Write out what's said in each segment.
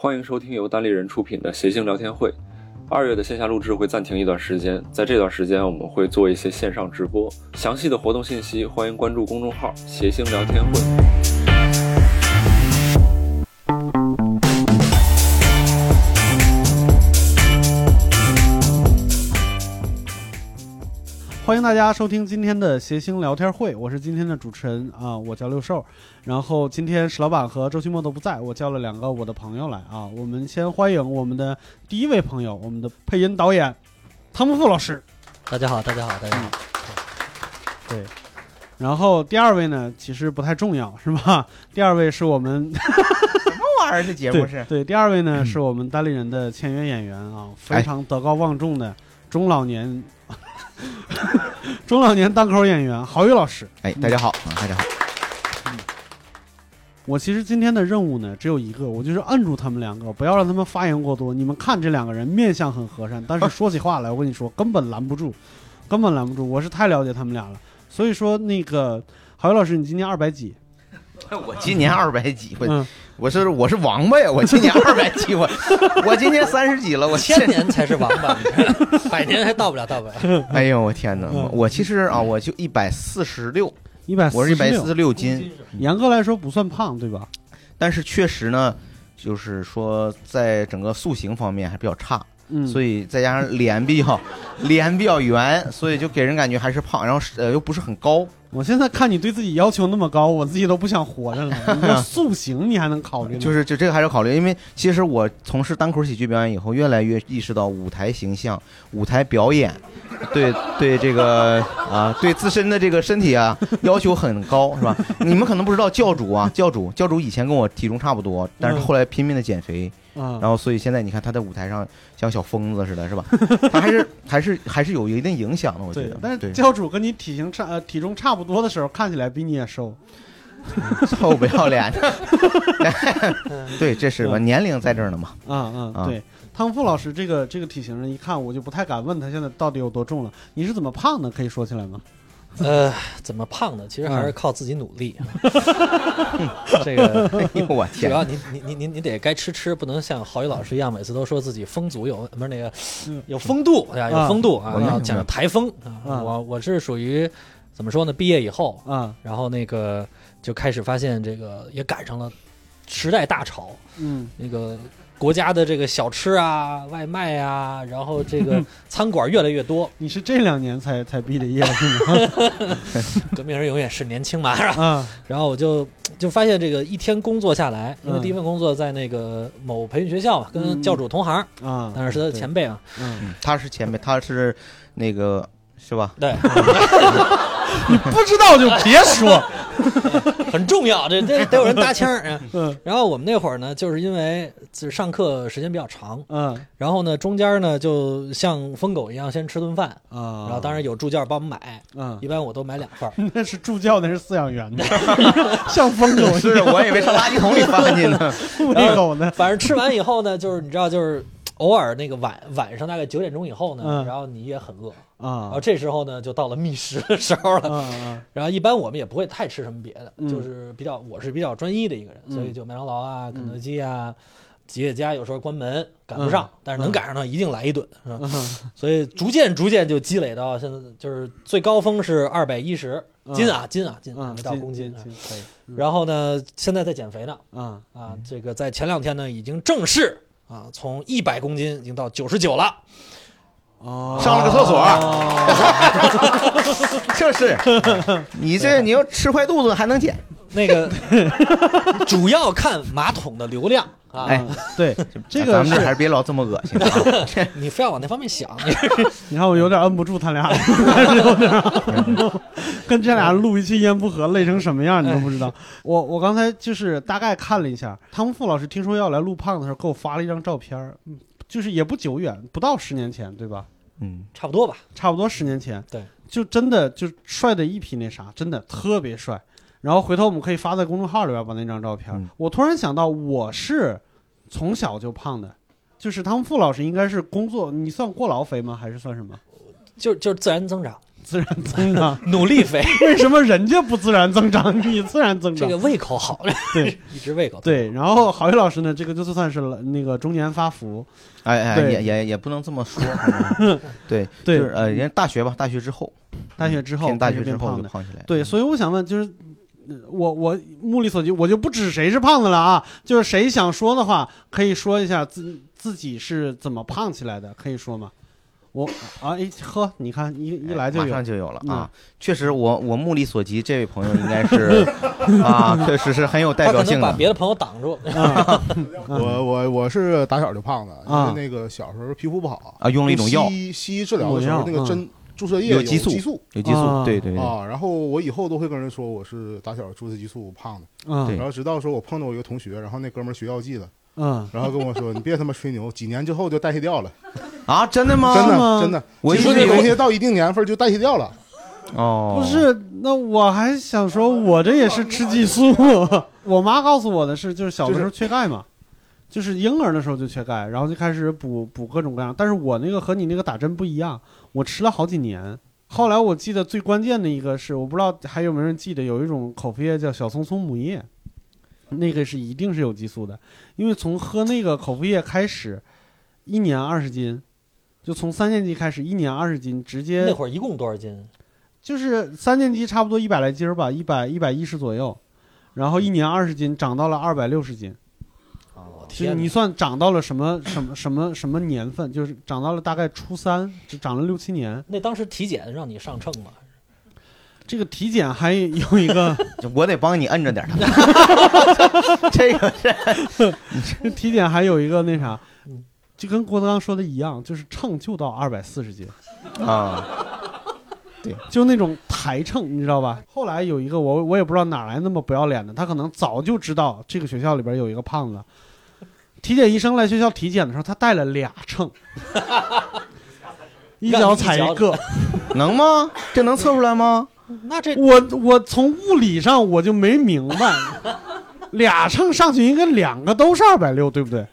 欢迎收听由单立人出品的谐星聊天会。二月的线下录制会暂停一段时间，在这段时间我们会做一些线上直播。详细的活动信息，欢迎关注公众号“谐星聊天会”。大家收听今天的谐星聊天会，我是今天的主持人啊，我叫六兽。然后今天石老板和周奇墨都不在，我叫了两个我的朋友来啊。我们先欢迎我们的第一位朋友，我们的配音导演汤姆富老师。大家好，大家好，大家好。对，然后第二位呢，其实不太重要，是吧？第二位是我们什么玩意儿？这节目是对，第二位呢是我们单立人的签约演员啊，非常德高望重的中老年 中老年单口演员郝宇老师。哎，大家好，啊大家好。我其实今天的任务呢只有一个，我就是摁住他们两个，不要让他们发言过多。你们看这两个人面相很和善，但是说起话来，我跟你说根本拦不住，根本拦不住。我是太了解他们俩了，所以说那个郝宇老师，你今年二百几？我今年二百几，我嗯，我是我是王八呀！我今年二百几，我 我今年三十几了，我千年才是王八，你看 百年还到不了，到不了。哎呦我天哪！嗯我其实啊，我就一百四十六，一百我是一百四四十六斤，严格来说不算胖，对吧？但是确实呢，就是说在整个塑形方面还比较差，嗯，所以再加上脸比较脸比较圆，所以就给人感觉还是胖，然后是呃又不是很高。我现在看你对自己要求那么高，我自己都不想活着了。你这塑形你还能考虑呢？就是就这个还是考虑，因为其实我从事单口喜剧表演以后，越来越意识到舞台形象、舞台表演，对对这个啊，对自身的这个身体啊要求很高，是吧？你们可能不知道，教主啊，教主教主以前跟我体重差不多，但是后来拼命的减肥，啊，然后所以现在你看他在舞台上像小疯子似的，是吧？他还是还是还是有一定影响的，我觉得。，但是，教主跟你体型差呃体重差不多的时候，看起来比你也瘦。臭不要脸。对，这是吧？年龄在这儿呢嘛。啊啊，啊对，汤富老师这个这个体型，一看我就不太敢问他现在到底有多重了。你是怎么胖的？可以说起来吗？呃，怎么胖的？其实嗯还是靠自己努力。这个 哎呦我天！主要你你你你你得该吃吃，不能像郝宇老师一样，每次都说自己风足有不是那个嗯有风度，对吧？有风度啊要讲台风啊。啊我我是属于怎么说呢？毕业以后，啊，然后那个就开始发现这个也赶上了时代大潮，嗯，那个国家的这个小吃啊、外卖啊，然后这个餐馆越来越多。你是这两年才才毕的业是吗？革命人永远是年轻嘛，是吧？嗯，然后我就就发现这个一天工作下来，因为嗯第一份工作在那个某培训学校嘛，跟嗯教主同行，啊，当然是他的前辈啊。嗯，嗯他是前辈，他是那个是吧？对，你不知道就别说。很重要，这这得有人搭腔儿。嗯嗯然后我们那会儿呢，就是因为就是上课时间比较长，嗯然后呢中间呢就像疯狗一样先吃顿饭，啊，然后当然有助教帮我们买，嗯一，般我都买两份儿。那是助教，那是饲养员的，像疯狗似的，我以为上垃圾桶里翻进的。护那狗呢。反正吃完以后呢，就是你知道，就是偶尔那个晚晚上大概九点钟以后呢，嗯。然后你也很饿，然啊后这时候呢就到了觅食的时候了。然后一般我们也不会太吃什么别的，嗯。就是比较我是比较专一的一个人，嗯。所以就麦当劳啊、肯德基啊。吉野家有时候关门赶不上，嗯但是能赶上呢，一定来一顿，是吧？啊！所以逐渐逐渐就积累到现在，就是最高峰是二百一十斤啊，斤啊，斤，嗯，没到公斤。啊。可以。然后呢，现在在减肥呢，啊啊，这个在前两天呢，已经正式啊，从一百公斤已经到九十九了。哦，上了个厕所。哦 就是，你这你要吃坏肚子还能减，那个 主要看马桶的流量啊，哎对，这个咱们这是还是别老这么恶心 啊。你非要往那方面想，你 看我有点摁不住他俩，有点跟这俩录一期烟不合累成什么样你都不知道。我我刚才就是大概看了一下，汤姆富老师听说要来录胖的时候，给我发了一张照片就是也不久远，不到十年前，对吧？嗯，差不多吧。差不多十年前，对，就真的就帅的一匹那啥，真的特别帅。然后回头我们可以发在公众号里边把那张照片。嗯我突然想到，我是从小就胖的，就是汤姆富老师应该是工作，你算过劳肥吗？还是算什么？就就是自然增长，自然增长？努力肥，为什么人家不自然增长，你自然增长？这个胃口好，对，一直胃口对。然后郝宇老师呢，这个就算是那个中年发福，哎哎，也也也不能这么说，反正对对呃，人家大学吧，大学之后，大学之后大学之后胖的。就胖起来，对，所以我想问，就是呃我我目力所及，我就不指谁是胖子了啊，就是谁想说的话，可以说一下自自己是怎么胖起来的，可以说吗？我啊，哎呵，你看一一来就有哎马上就有了嗯啊！确实，我我目力所及，这位朋友应该是 啊，确实是很有代他可能表性的。把别的朋友挡住。啊，我我我是打小就胖的，因啊为那个小时候皮肤不好啊用了一种药西医西医治疗的时候，那个针注射液有激素激素有激素啊，对对对，啊，然后我以后都会跟人说我是打小注射激素胖的，然后直到说我碰到我一个同学，然后那哥们儿学药剂的，嗯，然后跟我说你别他妈吹牛，几年之后就代谢掉了，啊，真的吗？真的真的，我激素以为我这东西到一定年份就代谢掉了，哦，不是，那我还想说，我这也是吃激素。我妈告诉我的是，就是小的时候缺钙嘛，就是婴儿的时候就缺钙，然后就开始补补各种各样。但是我那个和你那个打针不一样，我吃了好几年。后来我记得最关键的一个是，我不知道还有没有人记得，有一种口服液叫小松松母液，那个是一定是有激素的，因为从喝那个口服液开始，一年二十斤，就从三年级开始一年二十斤，直接那会儿一共多少斤？就是三年级差不多一百来斤儿吧，一百一百一十左右，然后一年二十斤，长到了二百六十斤。你算长到了什么什么什么什么年份？就是长到了大概初三，就长了六七年。那当时体检让你上秤吗？这个体检还有一个，我得帮你摁着点儿。这个这体检还有一个那啥嗯，就跟郭德纲说的一样，就是秤就到二百四十斤，啊，对就那种台秤，你知道吧？后来有一个我我也不知道哪来那么不要脸的，他可能早就知道这个学校里边有一个胖子。体检医生来学校体检的时候，他带了俩秤，一脚踩一个。能吗？这能测出来吗？那这我我从物理上我就没明白，俩秤上去应该两个都是二百六，对不对？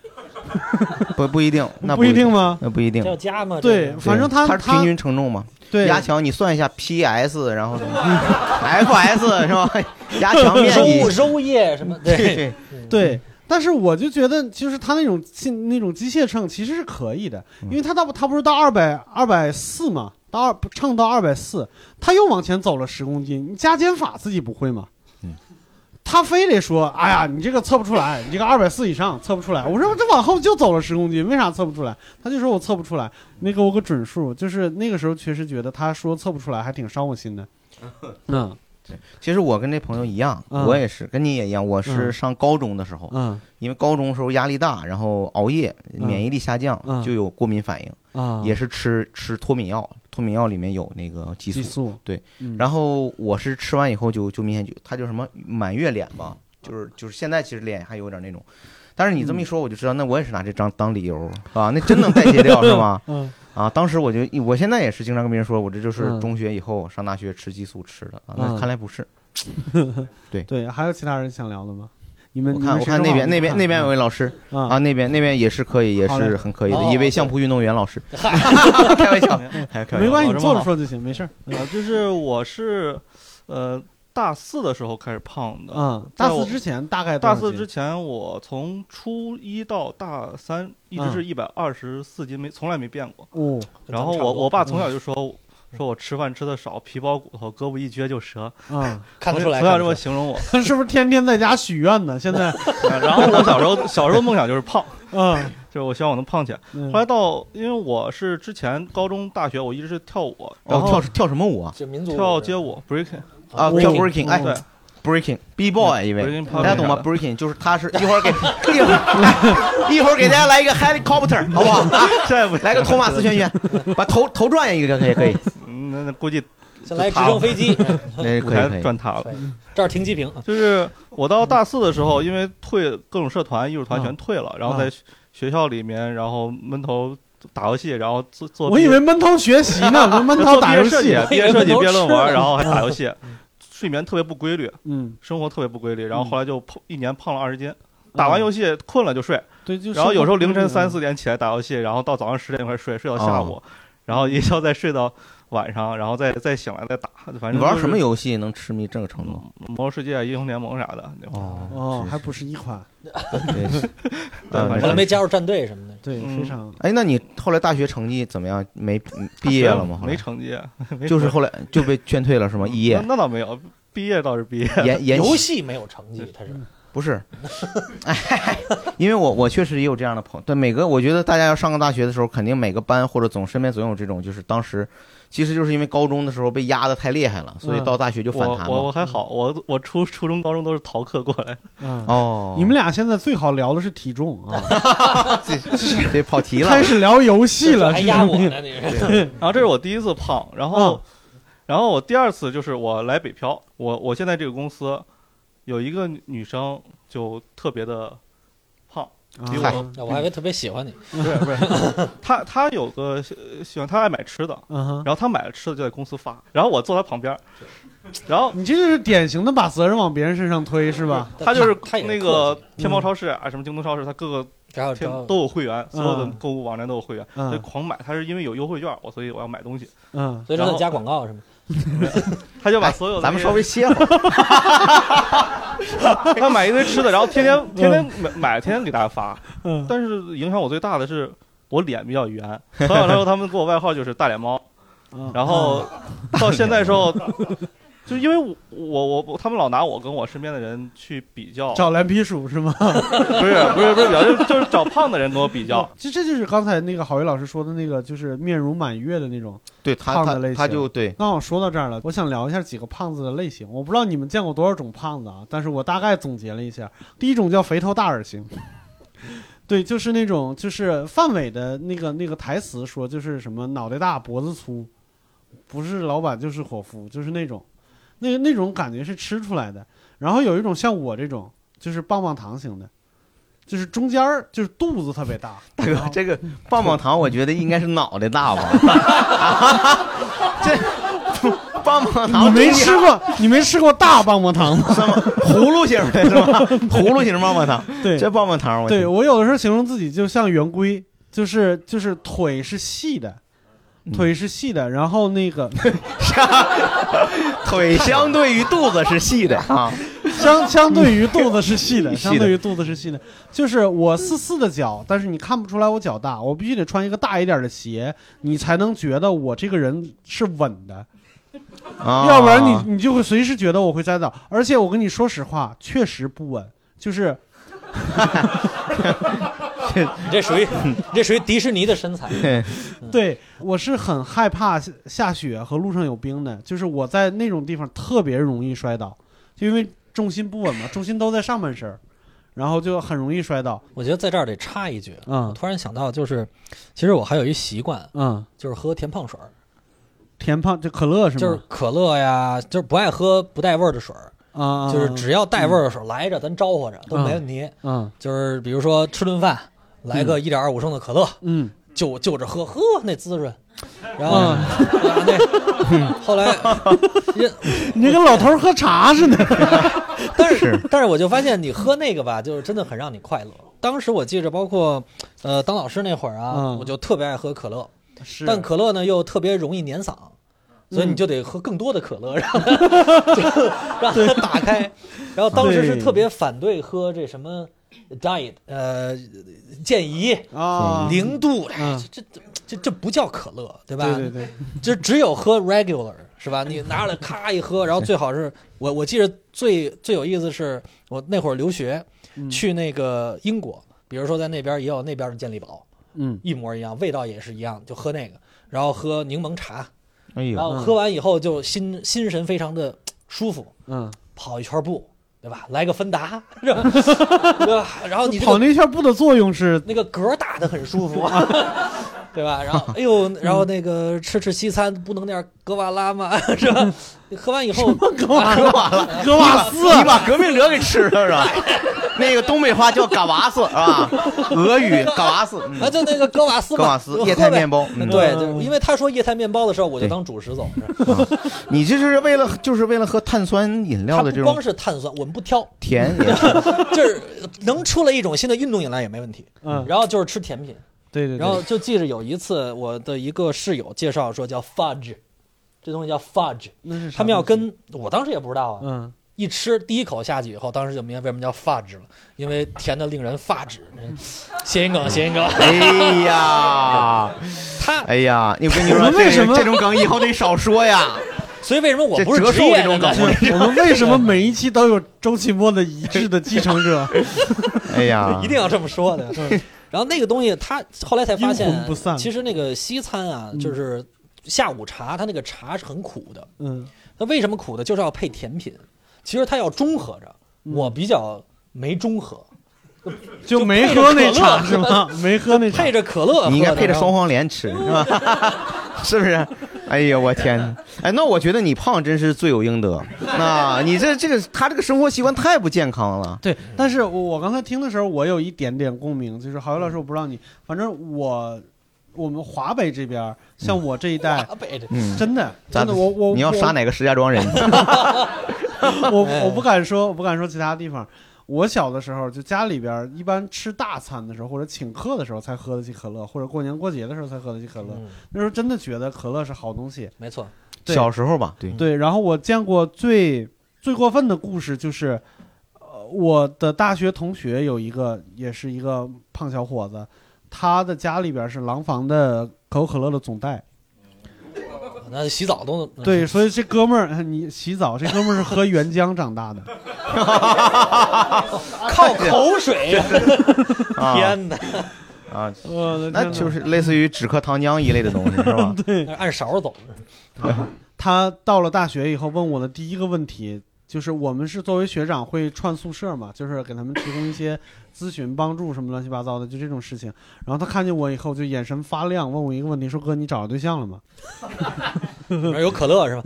不不一定，那不一定吗？那不一定。要加吗？对反正他他是平均承重嘛。对，压强你算一下 PS，然后 FS 是吧？压强面积揉。揉液什么？对，对，对，但是我就觉得，就是他那种机那种机械秤其实是可以的，因为他到他不是到二百二百四嘛，到二秤到二百四，他又往前走了十公斤，你加减法自己不会吗？嗯他非得说，哎呀，你这个测不出来，你这个二百四以上测不出来。我说这往后就走了十公斤，为啥测不出来？他就说我测不出来，没给我个准数。就是那个时候确实觉得他说测不出来，还挺伤我心的。嗯其实我跟这朋友一样，嗯我也是跟你也一样，我是嗯上高中的时候，嗯因为高中时候压力大，然后熬夜，嗯免疫力下降，嗯就有过敏反应，啊，也是吃吃脱敏药，脱敏药里面有那个激素。激素。对嗯，然后我是吃完以后就就明显就它叫什么满月脸吧，就是就是现在其实脸还有点那种，但是你这么一说我就知道，那我也是拿这张当理由啊，那真能代谢掉 是吗？嗯。啊，当时我就我现在也是经常跟别人说，我这就是嗯。中学以后上大学吃激素吃的啊，那嗯。看来不是。对。对，还有其他人想聊的吗？你们我看我看那边那边那边有位老师啊啊，那边那边也是可以，也是很可以的哦一位相扑运动员老师，开玩笑，开开玩笑。没关系，坐着说就行，没事儿。啊，就是我是，呃，大四的时候开始胖的。嗯，大四之前大概大四之前，我从初一到大三一直是一百二十四斤，没从来没变过。哦，然后我我爸从小就说，说我吃饭吃的少，皮包骨头，胳膊一撅就折，嗯，看得出来，从小这么形容我。他是不是天天在家许愿呢？现在，然后我小时候小时候梦想就是胖，嗯就是我希望我能胖起来。嗯后来到，因为我是之前高中、大学我一直是跳舞，然哦，后跳跳什么舞啊？这民族跳街舞 breaking，啊，跳 breaking，哎对，breaking b boy 一位，大家懂吗？breaking 就是他是一会儿给一会儿来一会儿给大家来一个 helicopter，好不好？啊，来个托马斯旋旋，把头头转一个可以可以，嗯那那估计先来直升飞机，那可以可以。转塔了。这儿停机坪，就是我到大四的时候，因为退各种社团、艺术团全退了，然后在学校里面，然后闷头打游戏，然后做做。我以为闷头学习呢，我 闷头打游戏业设计。、毕业设计、我以为毕业论文，然后还打游戏，睡眠特别不规律，嗯，生活特别不规律，然后后来就胖一年胖了二十斤。打完游戏困了就睡，对，就然后有时候凌晨三四，点起来打游戏，然后到早上十点一块睡，睡到下午，然后一觉再睡到晚上，然后再再醒来再打，反正就是玩什么游戏能痴迷这个程度？魔兽世界、英雄联盟啥的。哦哦，还不是一款，对，反正没加入战队什么的。对，嗯非常哎，那你后来大学成绩怎么样？没毕业了吗？没成绩，就是后来就被劝退了是吗？毕业那那倒没有，毕业倒是毕业。研研游戏没有成绩，他是不是，哎，因为我我确实也有这样的朋友，对每个我觉得大家要上个大学的时候，肯定每个班或者总身边总有这种，就是当时其实就是因为高中的时候被压的太厉害了，所以到大学就反我弹嘛。我我还好，我我初初中高中都是逃课过来。嗯。哦，你们俩现在最好聊的是体重啊，这这跑题了开，始聊游戏了，还压我呢，你是 然后这是我第一次胖，然后嗯然后我第二次就是我来北漂，我我现在这个公司有一个女生就特别的胖，比啊我我还以为特别喜欢你。不是不是，他他有个呃喜欢他爱买吃的，然后他买了吃的就在公司发，然后我坐他旁边，然后你这就是典型的把责任往别人身上推，是吧？他就是他那个天猫超市啊，什么京东超市，他各个都有会员，所有的嗯购物网站都有会员，所以嗯狂买。他是因为有优惠券，我所以我要买东西，嗯，所以说他加广告是吗？她就把所有的咱们稍微歇会儿。他买一堆吃的，然后天天天天买买，天天给大家发。嗯但是影响我最大的是我脸比较圆，从小时候他们给我外号就是大脸猫，嗯然后到现在时候，就因为我我我他们老拿我跟我身边的人去比较，找蓝皮鼠是吗？不是不是不是比较，就是就是找胖的人跟我比较。其实这就是刚才那个郝宇老师说的那个，就是面如满月的那种。对他他胖的类型他就对，刚好说到这儿了，我想聊一下几个胖子的类型。我不知道你们见过多少种胖子啊，但是我大概总结了一下，第一种叫肥头大耳型。对，就是那种，就是范伟的那个那个台词说，就是什么脑袋大脖子粗，不是老板就是伙夫，就是那种，那个那种感觉是吃出来的。然后有一种像我这种，就是棒棒糖型的，就是中间儿就是肚子特别大，大哥这个棒棒糖，我觉得应该是脑袋大吧？这棒棒糖你没吃过，你没吃过大棒棒糖吗？葫芦型的是吧？葫芦型棒棒糖，对，这棒棒糖我对我有的时候形容自己就像圆规，就是就是腿是细的，嗯腿是细的，然后那个 腿相对于肚子是细的。啊，相相对于肚子是细的，细的。相对于肚子是细的，就是我四四的脚，但是你看不出来我脚大，我必须得穿一个大一点的鞋，你才能觉得我这个人是稳的，啊。要不然你你就会随时觉得我会栽倒。而且我跟你说实话，确实不稳，就是你 这属于你这属于迪士尼的身材。对，我是很害怕下下雪和路上有冰的，就是我在那种地方特别容易摔倒，就因为重心不稳嘛，重心都在上半身，然后就很容易摔倒。我觉得在这儿得插一句，嗯我突然想到，就是其实我还有一习惯，嗯，就是喝甜胖水儿，甜胖就可乐是吗？就是可乐呀，就是不爱喝不带味儿的水儿，啊，就是只要带味儿的水儿来着，咱招呼着都没问题。嗯就是比如说吃顿饭，来个一点二五升的可乐，嗯就就着喝，呵，那滋润。然后、那后来，也你这跟老头儿喝茶似的。但是但是我就发现你喝那个吧，就是真的很让你快乐。当时我记着，包括呃当老师那会儿啊，嗯我就特别爱喝可乐，是但可乐呢又特别容易粘嗓。所以你嗯就得喝更多的可乐，让它 就让它打开。然后当时是特别反对喝这什么 diet，呃，健怡、啊，零度，嗯。这这这这不叫可乐，对吧？对对对，就只有喝 regular 是吧？你拿出来咔一喝，然后最好是我我记得最最有意思是我那会儿留学嗯。去那个英国，比如说在那边也有那边的健力宝，嗯。一模一样，味道也是一样，就喝那个，然后喝柠檬茶，然哎呦，后喝完以后就心心神非常的舒服，嗯，跑一圈步，对吧？来个芬达，是吧？对吧？然后你这跑那一圈步的作用是那个嗝打的很舒服，对吧？然后哎呦，然后那个吃吃西餐不能点格瓦拉吗？是吧？你喝完以后，格瓦格瓦拉，格瓦斯你把革命者给吃了是吧？那个东北话叫嘎瓦斯是吧？俄语嘎瓦斯，嗯啊，就那个格瓦斯嘛，格瓦斯液态面包嗯对，因为他说液态面包的时候，我就当主食走。你这是为了就是为了喝碳酸饮料的这种光是碳酸，我们不挑，甜也是，就是能出来一种新的运动饮料也没问题。嗯，然后就是吃甜品，对对对，然后就记着有一次我的一个室友介绍说叫 fudge，这东西叫 fudge，那是啥他们要跟我当时也不知道啊，嗯，一吃第一口下去以后，当时就明白为什么叫 fudge 了，因为甜的令人发指。嗯谐音梗，谐音梗。哎呀，他，哎呀，你我跟你说，为什么这种梗以后得少说呀？所以为什么我不是职折寿这种业的呢梗？我们为什么每一期都有周奇墨的一致的继承者？哎呀，一定要这么说的。然后那个东西，他后来才发现其实那个西餐啊，嗯就是下午茶，它那个茶是很苦的。嗯，那为什么苦的？就是要配甜品。其实它要中和着，嗯我比较没中和，就就 没喝那茶是吗？没喝那茶配，着可乐。你应该配着双黄连吃，是吧？是不是？哎呀，我天！哎，那我觉得你胖真是罪有应得。那你这这个他这个生活习惯太不健康了。对，但是我我刚才听的时候，我有一点点共鸣，就是郝宇老师，我不知道你，反正我我们华北这边，像我这一代，华北的嗯，真的真的，我我你要杀哪个石家庄人？我哎我不敢说，我不敢说其他地方。我小的时候，就家里边一般吃大餐的时候，或者请客的时候才喝得起可乐，或者过年过节的时候才喝得起可乐。嗯，那时候真的觉得可乐是好东西。没错，小时候吧，对，对，然后我见过最最过分的故事就是，呃，我的大学同学有一个，也是一个胖小伙子，他的家里边是廊坊的可口可乐的总代。那洗澡都对，所以这哥们儿，你洗澡，这哥们儿是喝原浆长大的。靠口水。啊天哪，啊，我的天哪那就是类似于止咳糖浆一类的东西，是吧？对。按勺走。他到了大学以后问我的第一个问题就是，我们是作为学长会串宿舍嘛，就是给他们提供一些咨询、帮助什么乱七八糟的，就这种事情。然后他看见我以后就眼神发亮，问我一个问题，说：“哥，你找着对象了吗 有可乐是吧？？”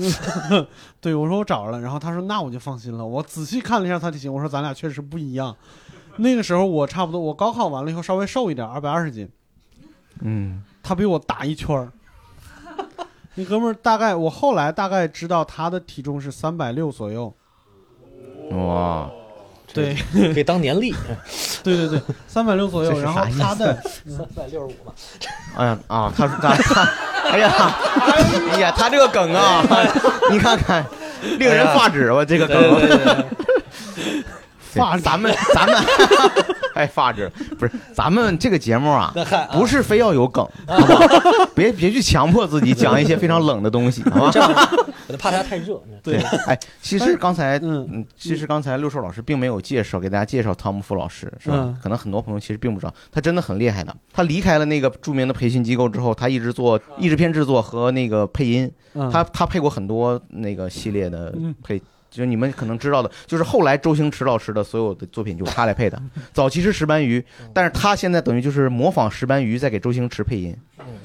对我说：“我找着了。”然后他说：“那我就放心了。”我仔细看了一下他体型，我说：“咱俩确实不一样。”那个时候我差不多，我高考完了以后稍微瘦一点，二百二十斤，嗯，他比我大一圈儿。那哥们儿大概，我后来大概知道他的体重是三百六左右。哇，对，可以当年历，对对对，三百六左右。然后他的 三百六十五嘛。哎呀啊，他他他，哎呀，哎呀，他这个梗啊，你看看，令人发指，吧这个梗。发咱们 咱们，哎，发指不是咱们这个节目啊，不是非要有梗，好不好？别别去强迫自己讲一些非常冷的东西，好吧？我就怕它太热。对，哎，其实刚才，嗯嗯，其实刚才六兽老师并没有介绍给大家介绍汤姆福老师，是吧嗯？可能很多朋友其实并不知道，他真的很厉害的。他离开了那个著名的培训机构之后，他一直做译制片制作和那个配音，嗯他他配过很多那个系列的嗯配。就你们可能知道的，就是后来周星驰老师的所有的作品就是他来配的。早期是石斑鱼，但是他现在等于就是模仿石斑鱼在给周星驰配音。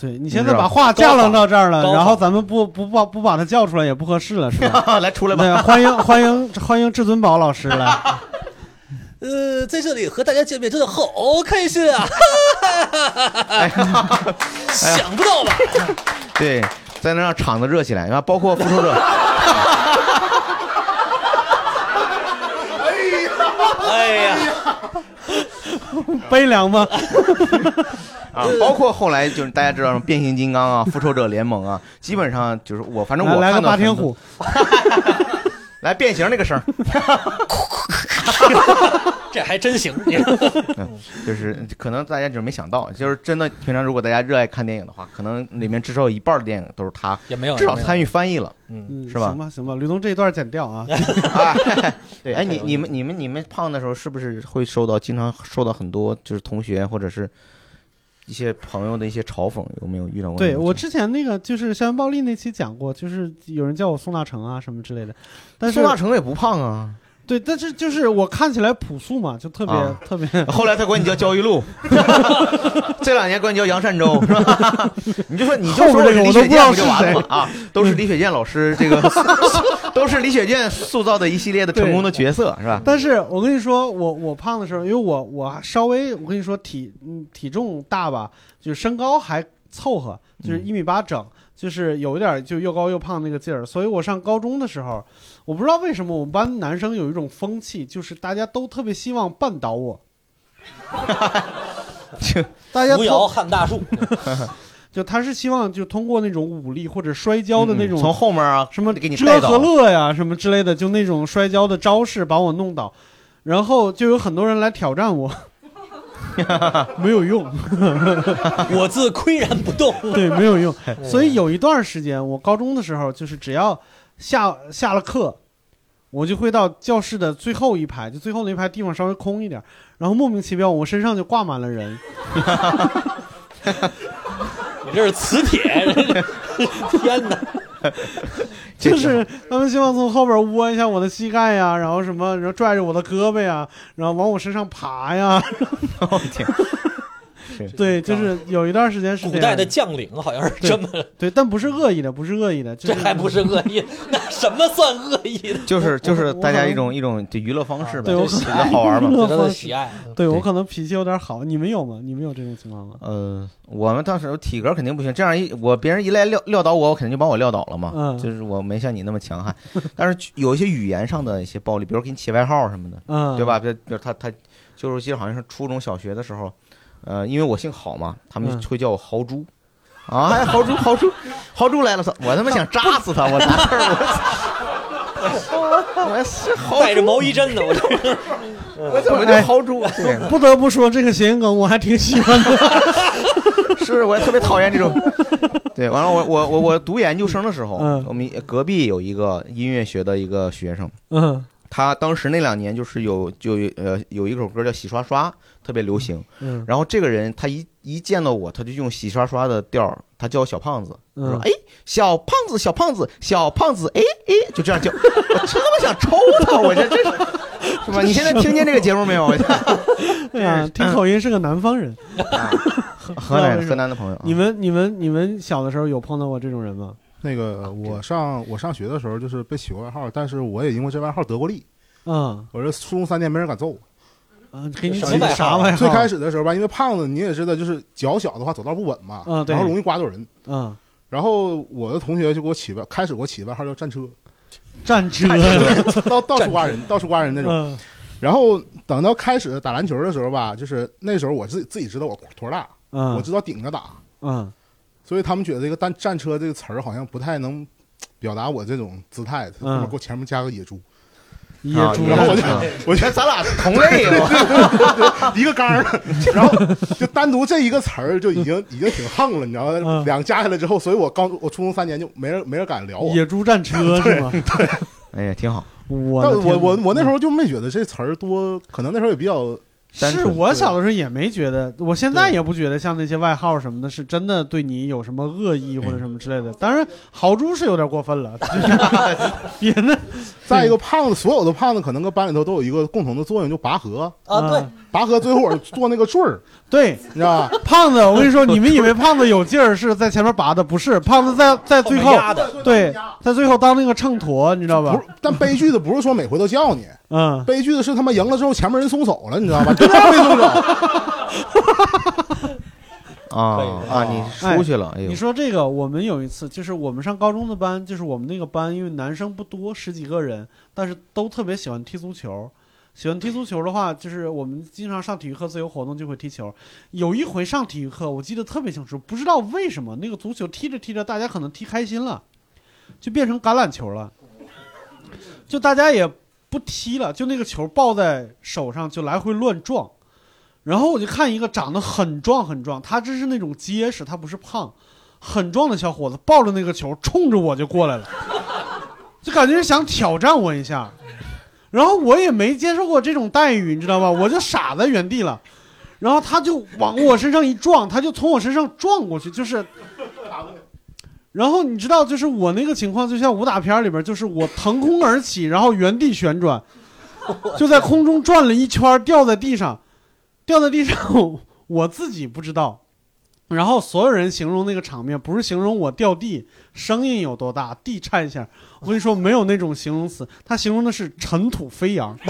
对你现在把话架楞到这儿了，然后咱们不不把不把他叫出来也不合适了，是吧？来出来吧，对，欢迎欢迎欢迎至尊宝老师来。呃，在这里和大家见面真的好开心啊！想不到吧？对，才能让场子热起来。然后包括复仇者，哎呀，悲凉吗？啊，包括后来就是大家知道什么变形金刚啊、复仇者联盟啊，基本上就是我反正我来来个霸天虎，来变形那个声儿，这还真行！就是可能大家就是没想到，就是真的平常如果大家热爱看电影的话，可能里面至少有一半的电影都是他，也没有，至少参与翻译了嗯，嗯，是吧行吧行吧，吕东这一段剪掉啊。啊。对，哎，你你们你们你们胖的时候是不是会受到经常受到很多就是同学或者是一些朋友的一些嘲讽？有没有遇到过？对我之前那个就是校园暴力那期讲过，就是有人叫我宋大成啊什么之类的，但是宋大成也不胖啊。对，但是就是我看起来朴素嘛，就特别、啊特别。后来他管你叫焦裕禄，这两年管你叫杨善洲，是吧？你就说你就说这个李我都不知道雪健不就完了是吗？啊，都是李雪健老师这个，都是李雪健塑造的一系列的成功的角色，是吧？但是我跟你说，我我胖的时候，因为我我稍微我跟你说体嗯体重大吧，就是身高还凑合，就是嗯一米八整，就是有一点就又高又胖那个劲儿。所以我上高中的时候，我不知道为什么我们班男生有一种风气，就是大家都特别希望绊倒我。大家扶特摇撼大树，就他是希望就通过那种武力或者摔跤的那种嗯从后面啊什么给你带遮和倒。乐呀什么之类的，就那种摔跤的招式把我弄倒，然后就有很多人来挑战我，没有用，我自岿然不动。对，没有用。所以有一段时间，我高中的时候，就是只要下下了课，我就会到教室的最后一排，就最后那一排地方稍微空一点，然后莫名其妙我身上就挂满了人，你这是磁铁，天哪！就是他们希望从后边窝一下我的膝盖呀，然后什么，然后拽着我的胳膊呀，然后往我身上爬呀。我 天，是对，就是有一段时间是古代的将领好像是这么，对，但不是恶意的，不是恶意的，就是这还不是恶意，那什么算恶意的？就是就是大家一种一种就娱乐方式呗，对我可就喜欢好玩嘛。对我可能脾气有点好，你们有吗？你们有这种情况吗？呃，我们当时体格肯定不行，这样一我别人一来撂撂倒我，我肯定就把我撂倒了嘛。嗯就是我没像你那么强悍，但是有一些语言上的一些暴力，比如给你起外号什么的，嗯，对吧？比如他他就是我记得好像是初中小学的时候，呃，因为我姓郝嘛，他们嗯会叫我豪猪。啊，哎豪猪，豪猪，豪猪来了！操，我他妈想扎死他！我拿事儿，我我我是豪带着，毛衣针呢，我这 我怎么叫豪猪？对，不得不说这个谐音梗我还挺喜欢的。是，我也特别讨厌这种。对，完了，我我我我读研究生的时候，嗯我们隔壁有一个音乐学的一个学生，嗯他当时那两年就是有就有呃有一首歌叫《洗刷刷》，特别流行。嗯然后这个人他一一见到我，他就用洗刷刷的调儿，他叫我小胖子，他说嗯：“哎，小胖子，小胖子，小胖子，哎哎，就这样叫。”我真他妈想抽他！我这这是是吧？你现在听见这个节目没有？我对 呀，听口音是个南方人。河南河南的朋友啊，你们你们你们小的时候有碰到过这种人吗？那个我上我上学的时候就是被起过外号，但是我也因为这外号得过力。嗯我这初中三年没人敢揍我。啊，给你起么外号啥外号？最开始的时候吧，因为胖子你也知道，就是脚小的话走道不稳嘛，然后容易刮到人。嗯，然后我的同学就给我起外，开始给我起外号叫战车，战车。到到处刮人，到处刮人那种。嗯然后等到开始打篮球的时候吧，就是那时候我自己自己知道我坨大，嗯，我知道顶着打，嗯所以他们觉得这个战战车这个词儿好像不太能表达我这种姿态，他们给我前面加个野猪，野猪。我就啊我就咱俩是同类啊。一个缸儿，然后就单独这一个词儿就已经已经挺横了，你知道吗？嗯两个加起来之后，所以我刚我初中三年就没人没人敢聊我。野猪战车 是吗？哎呀，挺好。我我我我那时候就没觉得这词儿多，可能那时候也比较是我小的时候也没觉得，我现在也不觉得像那些外号什么的，是真的对你有什么恶意或者什么之类的。当然，豪猪是有点过分了，就是 别的 再一个胖子，所有的胖子可能跟班里头都有一个共同的作用，就拔河。啊，对，嗯拔河最后我做那个坠儿，对你知道吧？胖子，我跟你说，你们以为胖子有劲儿是在前面拔的，不是，胖子在在最后对，在最后当那个秤砣，你知道吧不是？，但悲剧的不是说每回都叫你，嗯，悲剧的是他妈赢了之后前面人松手了，你知道吧？对面没松手，啊啊，你出去了，哎呦你，说这个，我们有一次就是我们上高中的班，就是我们那个班，因为男生不多，十几个人，但是都特别喜欢踢足球。喜欢踢足球的话，就是我们经常上体育课自由活动就会踢球。有一回上体育课，我记得特别清楚，不知道为什么那个足球踢着踢着，大家可能踢开心了，就变成橄榄球了，就大家也不踢了，就那个球抱在手上就来回乱撞。然后我就看一个长得很壮很壮，他这是那种结实，他不是胖，很壮的小伙子抱着那个球冲着我就过来了，就感觉是想挑战我一下。然后我也没接受过这种待遇，你知道吧？我就傻在原地了。然后他就往我身上一撞，他就从我身上撞过去，就是。然后你知道，就是我那个情况，就像武打片里边，就是我腾空而起，然后原地旋转，就在空中转了一圈，掉在地上，掉在地上，我自己不知道。然后所有人形容那个场面，不是形容我掉地声音有多大，地颤一下。我跟你说，没有那种形容词，他形容的是尘土飞扬。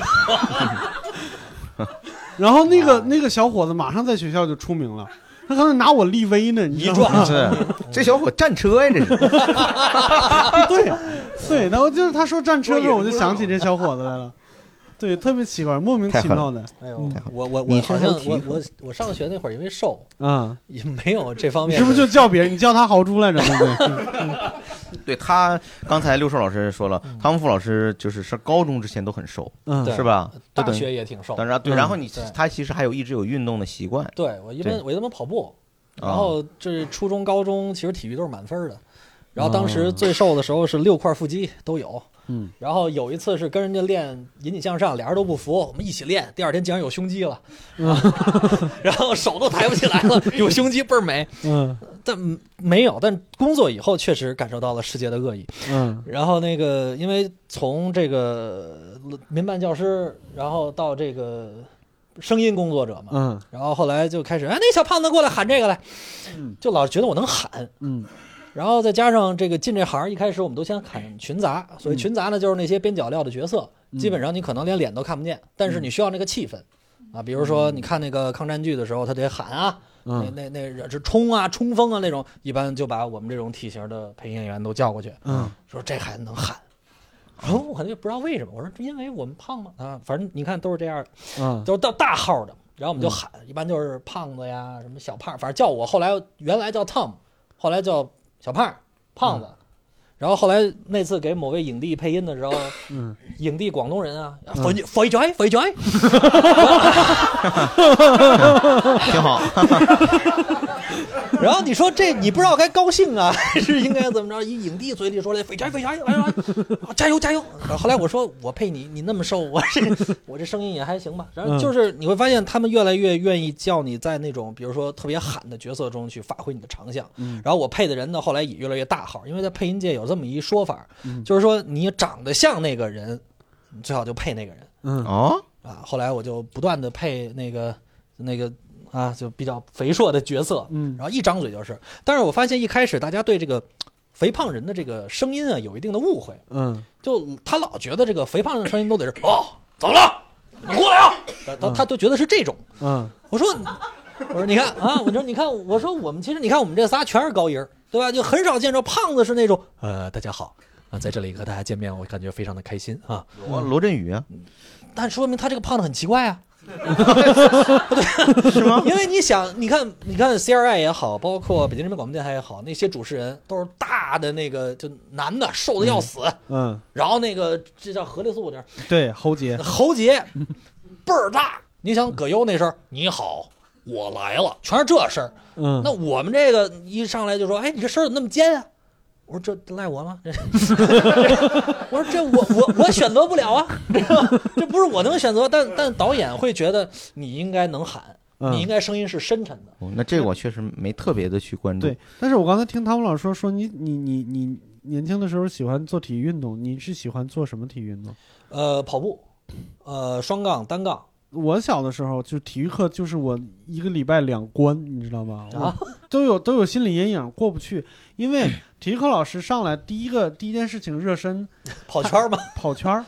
然后那个那个小伙子马上在学校就出名了，他刚才拿我立威呢，你知道吗？一撞是这小伙战车呀，这是 对，对，然后就是他说战车的时候，我就想起这小伙子来了。对，特别奇怪，莫名其妙的。哎呦嗯，我我我好像我我我上学那会儿因为瘦，啊，也没有这方面。是不是就叫别人？你叫他豪猪来着，对对？对他刚才六兽老师说了，嗯汤姆老师就是上高中之前都很瘦，嗯，是吧？就大学也挺瘦？当然对，嗯然后你对他其实还有一直有运动的习惯，对我一般我一般跑步，啊然后这初中、高中其实体育都是满分的。然后当哦时最瘦的时候是六块腹肌都有，嗯，然后有一次是跟人家练引体向上，俩人都不服，我们一起练。第二天竟然有胸肌了，然后手都抬不起来了，有胸肌倍儿美。嗯但没有，但工作以后确实感受到了世界的恶意。嗯然后那个，因为从这个民办教师，然后到这个声音工作者嘛，嗯然后后来就开始，哎，那小胖子过来喊这个来，嗯就老觉得我能喊。嗯然后再加上这个进这行，一开始我们都先喊群杂，所谓群杂呢，就是那些边角料的角色，嗯。基本上你可能连脸都看不见，但是你需要那个气氛。啊，比如说你看那个抗战剧的时候，他得喊啊，那嗯那那是冲啊、冲锋啊那种，一般就把我们这种体型的配音演员都叫过去，嗯。说这孩子能喊。然后我就不知道为什么，我说因为我们胖嘛啊，反正你看都是这样的，嗯。都是到大号的，然后我们就喊，一般就是胖子呀，什么小胖，反正叫我后来原来叫 Tom，后来叫小胖、胖子，然后后来那次给某位影帝配音的时候，嗯，影帝广东人啊，肥肥仔肥仔，挺好。然后你说这你不知道该高兴啊，还是应该怎么着？一影帝嘴里说来肥宅肥宅，来来来，加油加油！然后后来我说我配你，你那么瘦，我这我这声音也还行吧。然后就是你会发现他们越来越愿意叫你在那种比如说特别喊的角色中去发挥你的长项。然后我配的人呢，后来也越来越大号，因为在配音界有这么一说法，就是说你长得像那个人，你最好就配那个人。嗯哦，啊，后来我就不断的配那个那个啊，就比较肥硕的角色，嗯然后一张嘴就是。但是我发现一开始大家对这个肥胖人的这个声音啊有一定的误会，嗯就他老觉得这个肥胖人的声音都得是哦，怎么了？你过来啊！他他他都觉得是这种。嗯我说我说你看啊，我说你看，我说我们其实你看我们这仨全是高音儿，对吧？就很少见着胖子是那种呃，大家好啊，在这里和大家见面，我感觉非常的开心啊。罗罗振宇啊，但说明他这个胖的很奇怪啊。对，是吗？因为你想，你看，你看 CRI 也好，包括北京人民广播电台也好，那些主持人都是大的那个，就男的，瘦的要死，嗯，然后那个这叫何立素这对，喉结，喉 结倍儿大。你想葛优那声儿，你好，我来了，全是这事儿。嗯，那我们这个一上来就说，哎，你这声儿怎么那么尖啊？我说这这赖我吗？这 我说这我我我选择不了啊，这不是我能选择，但但导演会觉得你应该能喊，嗯你应该声音是深沉的。哦那这个我确实没特别的去关注。对，但是我刚才听汤姆老师说，说你你你你年轻的时候喜欢做体育运动，你是喜欢做什么体育运动？呃，跑步，呃，双杠、单杠我小的时候就体育课就是我一个礼拜两关，你知道吗？啊，我都有都有心理阴影，过不去。因为 体育课老师上来第一个第一件事情热身，跑圈儿吗？跑圈儿，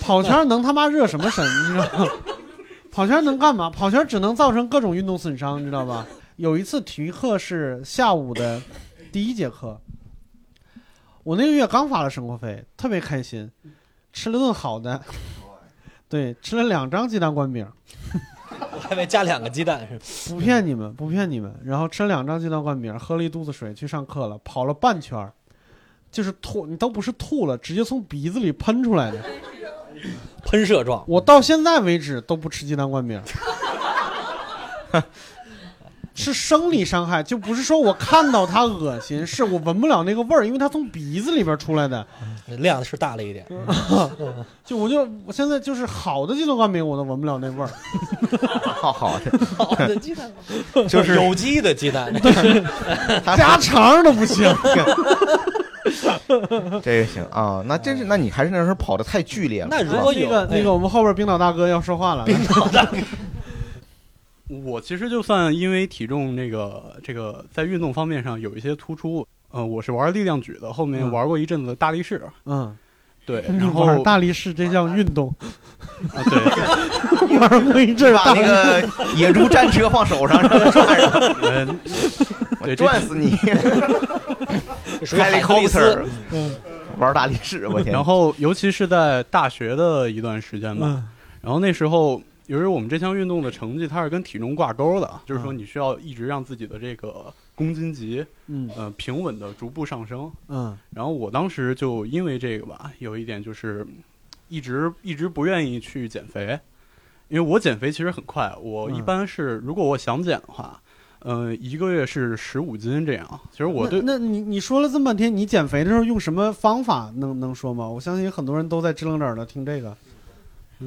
跑圈儿能他妈热什么身？你知道吗？跑圈儿能干嘛？跑圈儿只能造成各种运动损伤，你知道吧？有一次体育课是下午的第一节课，我那个月刚发了生活费，特别开心，吃了顿好的，对，吃了两张鸡蛋灌饼，我还以为加两个鸡蛋是。不骗你们，不骗你们。然后吃了两张鸡蛋灌饼，喝了一肚子水，去上课了，跑了半圈儿，就是吐，你都不是吐了，直接从鼻子里喷出来的。喷射状，我到现在为止都不吃鸡蛋灌饼 是生理伤害，就不是说我看到它恶心，是我闻不了那个味儿，因为它从鼻子里边出来的。量是大了一点。就我就我现在就是好的鸡蛋灌饼我都闻不了那味儿。好好的，好的鸡蛋，就是有机的鸡蛋。家常都不行。这个行啊。那真是，那你还是那时候跑的太剧烈了。那如果有那个，我们后边冰岛大哥要说话了。冰岛大哥，我其实就算因为体重那个这个在运动方面上有一些突出，呃，我是玩力量举的，后面嗯。玩过一阵子大力士，嗯，对，然后玩大力士这项运动，啊对，玩过一阵儿把那个野猪战车放手上，让它转 我转死你！Helicopter，嗯。玩大力士，我天！然后尤其是在大学的一段时间吧，嗯。然后那时候由于我们这项运动的成绩它是跟体重挂钩的，就是说你需要一直让自己的这个公斤级嗯呃平稳的逐步上升。嗯然后我当时就因为这个吧，有一点就是一直一直不愿意去减肥，因为我减肥其实很快，我一嗯般是如果我想减的话，呃，一个月是十五斤这样。其实我对那那你你说了这么半天，你减肥的时候用什么方法能能说吗？我相信很多人都在支棱着的听这个。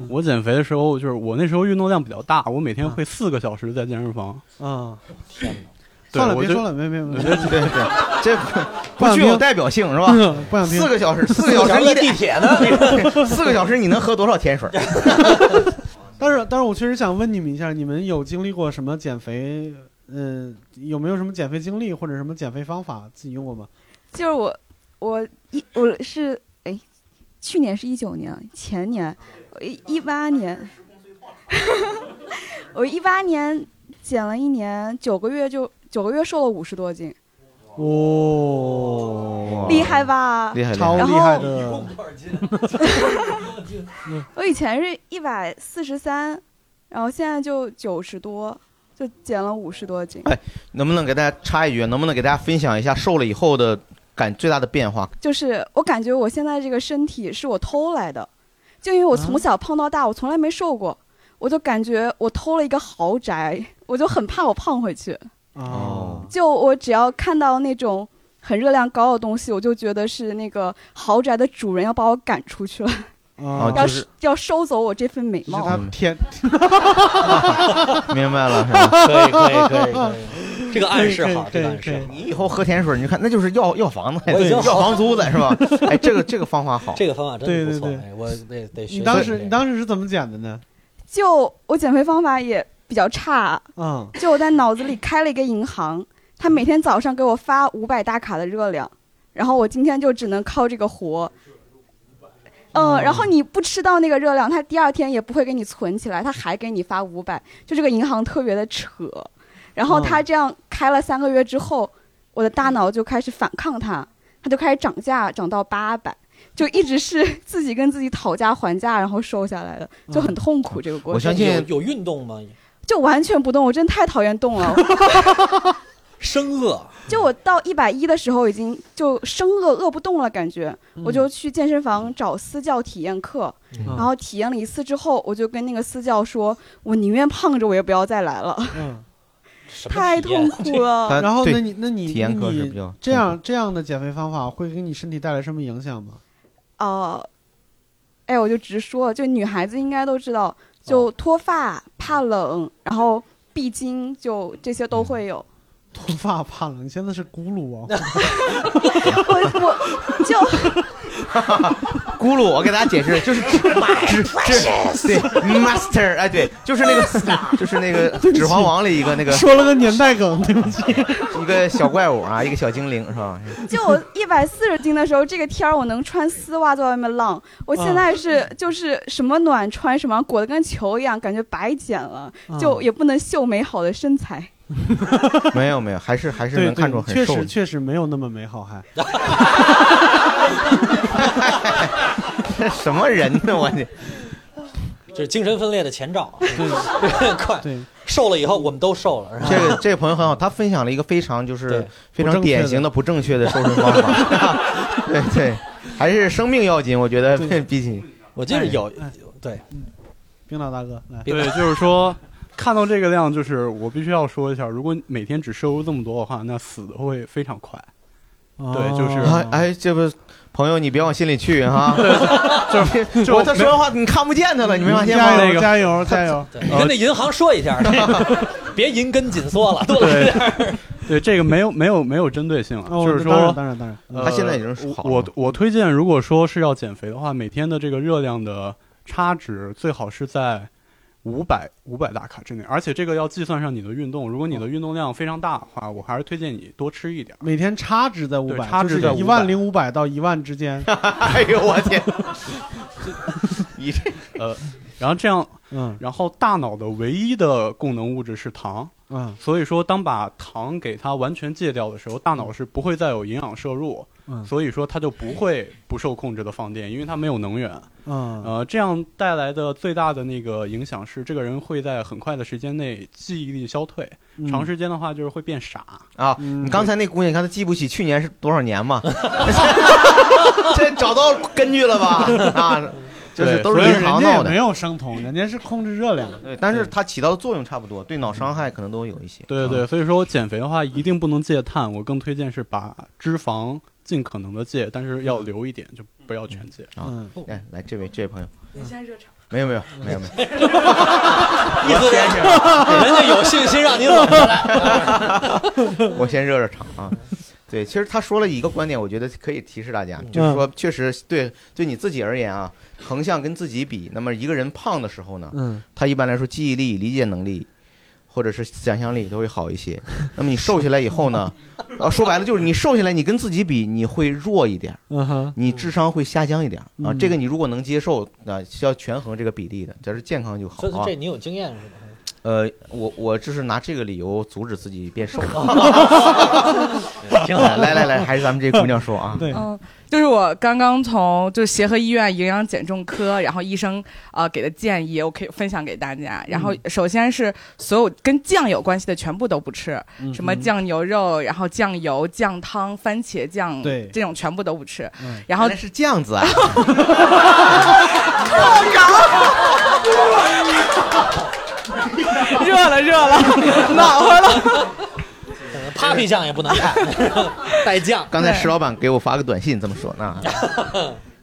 我减肥的时候，就是我那时候运动量比较大，我每天会四个小时在健身房。啊，天哪！算了，别说了，没没没，别别别，这不具有代表性是吧？不想听四。个小时，四个小时在你得地铁呢，四个小时你能喝多少甜水？但是但是我确实想问你们一下，你们有经历过什么减肥？嗯、有没有什么减肥经历或者什么减肥方法自己用过吗？就是我，我一我是哎，去年是一九年，前年我一一八年，我一八年减了一年，九个月就九个月瘦了五十多斤，哦，厉害吧？厉害超！厉害的，我以前是一百四十三，然后现在就九十多，就减了五十多斤。哎能不能给大家插一句？能不能给大家分享一下瘦了以后的感最大的变化？就是我感觉我现在这个身体是我偷来的，就因为我从小胖到大，我从来没瘦过，我就感觉我偷了一个豪宅，我就很怕我胖回去。哦，就我只要看到那种很热量高的东西，我就觉得是那个豪宅的主人要把我赶出去了，哦，要就是要收走我这份美是貌。他天，明白了是吧？可以可以可以可以，这个暗示好，这个暗示好。你以后喝甜水，你看那就是要要房子，要房租的是吧？哎，这个这个方法好。这个方法真的不错，对对哎，我得得学。你当时你当时是怎么减的呢？就我减肥方法也比较差，嗯，就我在脑子里开了一个银行，他每天早上给我发五百大卡的热量，然后我今天就只能靠这个活。嗯，然后你不吃到那个热量，他第二天也不会给你存起来，他还给你发五百，就这个银行特别的扯。然后他这样开了三个月之后，我的大脑就开始反抗他，他就开始涨价，涨到八百，就一直是自己跟自己讨价还价，然后瘦下来的，就很痛苦这个过程。我相信有有运动吗？就完全不动，我真太讨厌动了。生饿，就我到一百一的时候，已经就生饿饿不动了，感觉、嗯。我就去健身房找私教体验课，嗯。然后体验了一次之后，我就跟那个私教说，我宁愿胖着，我也不要再来了，太痛苦了。然后那你那你体验课是那你比较这样这样的减肥方法会给你身体带来什么影响吗？哦、哎，我就直说，就女孩子应该都知道，就脱发、怕冷，然后闭经，就这些都会有。脱发怕冷，你现在是咕噜啊？我我就 咕噜，我给大家解释，就是指对 master，哎对，就是那个就是那个《指环王》里一个那个说了个年代梗，对不起。一个小怪物啊，一个小精灵是吧？就我一百四十斤的时候，这个天儿我能穿丝袜在外面浪。我现在是就是什么暖穿什么，裹得跟球一样，感觉白减了，就也不能秀美好的身材。没有没有，还是还是能看出，很瘦确实。确实没有那么美好，还。什么人呢？我这？这是精神分裂的前兆，快对。瘦了以后我们都瘦了，是吧？这个这个朋友很好，他分享了一个非常就是非常典型的不正确的。瘦身方法。对对，还是生命要紧，我觉得对。比起。我记得有哎对。冰岛大哥来，对，就是说，看到这个量，就是我必须要说一下，如果每天只摄入这么多的话，那死的会非常快。对就是哦哎哎，这不朋友你别往心里去哈。就 就我他说的话你看不见他了，你没发现吗？加油加油 加油！你跟那银行说一下，别银根紧缩了，多来对点。对这个没有没有没有针对性啊，哦就是说，当然当然，呃他现在已经是好了我我推荐，如果说是要减肥的话，每天的这个热量的差值最好是在五百五百大卡之内，而且这个要计算上你的运动。如果你的运动量非常大的话，我还是推荐你多吃一点。每天差值在五百，对差值在一万零五百到一万之间。哎呦我天！你这呃，然后这样，嗯。然后大脑的唯一的供能物质是糖，嗯。所以说，当把糖给它完全戒掉的时候，大脑是不会再有营养摄入，嗯。所以说它就不会不受控制的放电，因为它没有能源。嗯。呃，这样带来的最大的那个影响是，这个人会在很快的时间内记忆力消退，嗯。长时间的话就是会变傻。啊，嗯。你刚才那姑娘，你看她记不起去年是多少年嘛？这找到根据了吧？啊，就是对都是所以银行闹的人家没。有生酮，人家是控制热量。对，但是它起到的作用差不多，对脑伤害可能都有一些。对对对，所以说减肥的话一定不能戒碳，我更推荐是把脂肪尽可能的戒，但是要留一点，就不要全戒。啊嗯，来来，这位这位朋友，你先热场。没有没有没有没有，意思是人家有信心让你冷下来。我先热热场啊。对，其实他说了一个观点，我觉得可以提示大家，就是说，确实对对你自己而言啊，横向跟自己比，那么一个人胖的时候呢，嗯他一般来说记忆力、理解能力，或者是想象力都会好一些。那么你瘦下来以后呢，啊，说白了就是你瘦下来，你跟自己比，你会弱一点，嗯哼，你智商会下降一点啊。嗯这个你如果能接受，啊，需要权衡这个比例的，只要是健康就好啊所以这。你有经验是吧？呃，我我就是拿这个理由阻止自己变瘦。挺好来来来，还是咱们这姑娘说啊。对，嗯，就是我刚刚从就协和医院营养减重科，然后医生呃给的建议，我可以分享给大家。然后首先是所有跟酱有关系的全部都不吃，嗯什么酱牛肉，然后酱油、酱汤、番茄酱，对这种全部都不吃。嗯然后是酱子啊。热了热了，暖和了。Papi 酱也不能带，带酱。刚才石老板给我发个短信这么说呢。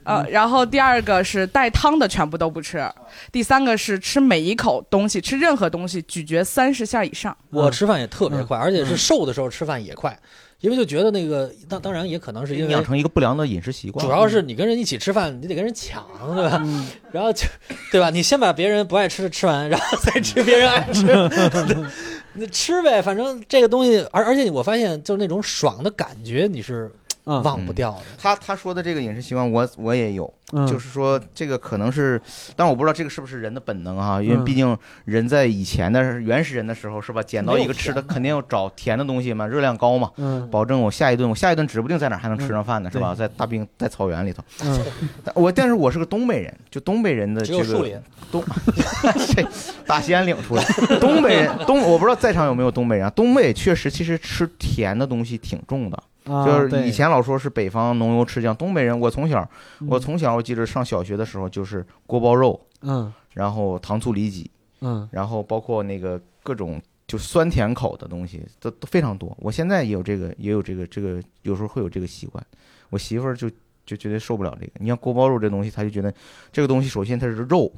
呃，然后第二个是带汤的全部都不吃，第三个是吃每一口东西，吃任何东西咀嚼三十下以上。我吃饭也特别快，而且是瘦的时候吃饭也快，因为就觉得那个当当然也可能是因为养成一个不良的饮食习惯。主要是你跟人一起吃饭，你得跟人抢，对吧？然后就，对吧？你先把别人不爱吃的吃完，然后再吃别人爱吃的，你吃呗。反正这个东西，而而且我发现，就是那种爽的感觉，你是嗯。忘不掉的。他他说的这个饮食习惯，我我也有，嗯。就是说这个可能是，但我不知道这个是不是人的本能啊，因为嗯。毕竟人在以前的原始人的时候是吧，捡到一个没有吃的肯定要找甜的东西嘛，热量高嘛，嗯。保证我下一顿我下一顿指不定在哪儿还能吃上饭呢，嗯。是吧？在大冰在草原里头，嗯。但 我但是我是个东北人，就东北人的这个树林，东，这大兴安岭出来，东北人东我不知道在场有没有东北人啊，东北确实其实吃甜的东西挺重的。啊就是以前老说是北方浓油赤酱，东北人，我从小，嗯我从小我记得上小学的时候就是锅包肉，嗯然后糖醋里脊，嗯然后包括那个各种就酸甜口的东西，都都非常多。我现在也有这个，也有这个，这个有时候会有这个习惯。我媳妇儿就就绝对受不了这个。你像锅包肉这东西，她就觉得这个东西首先它是肉，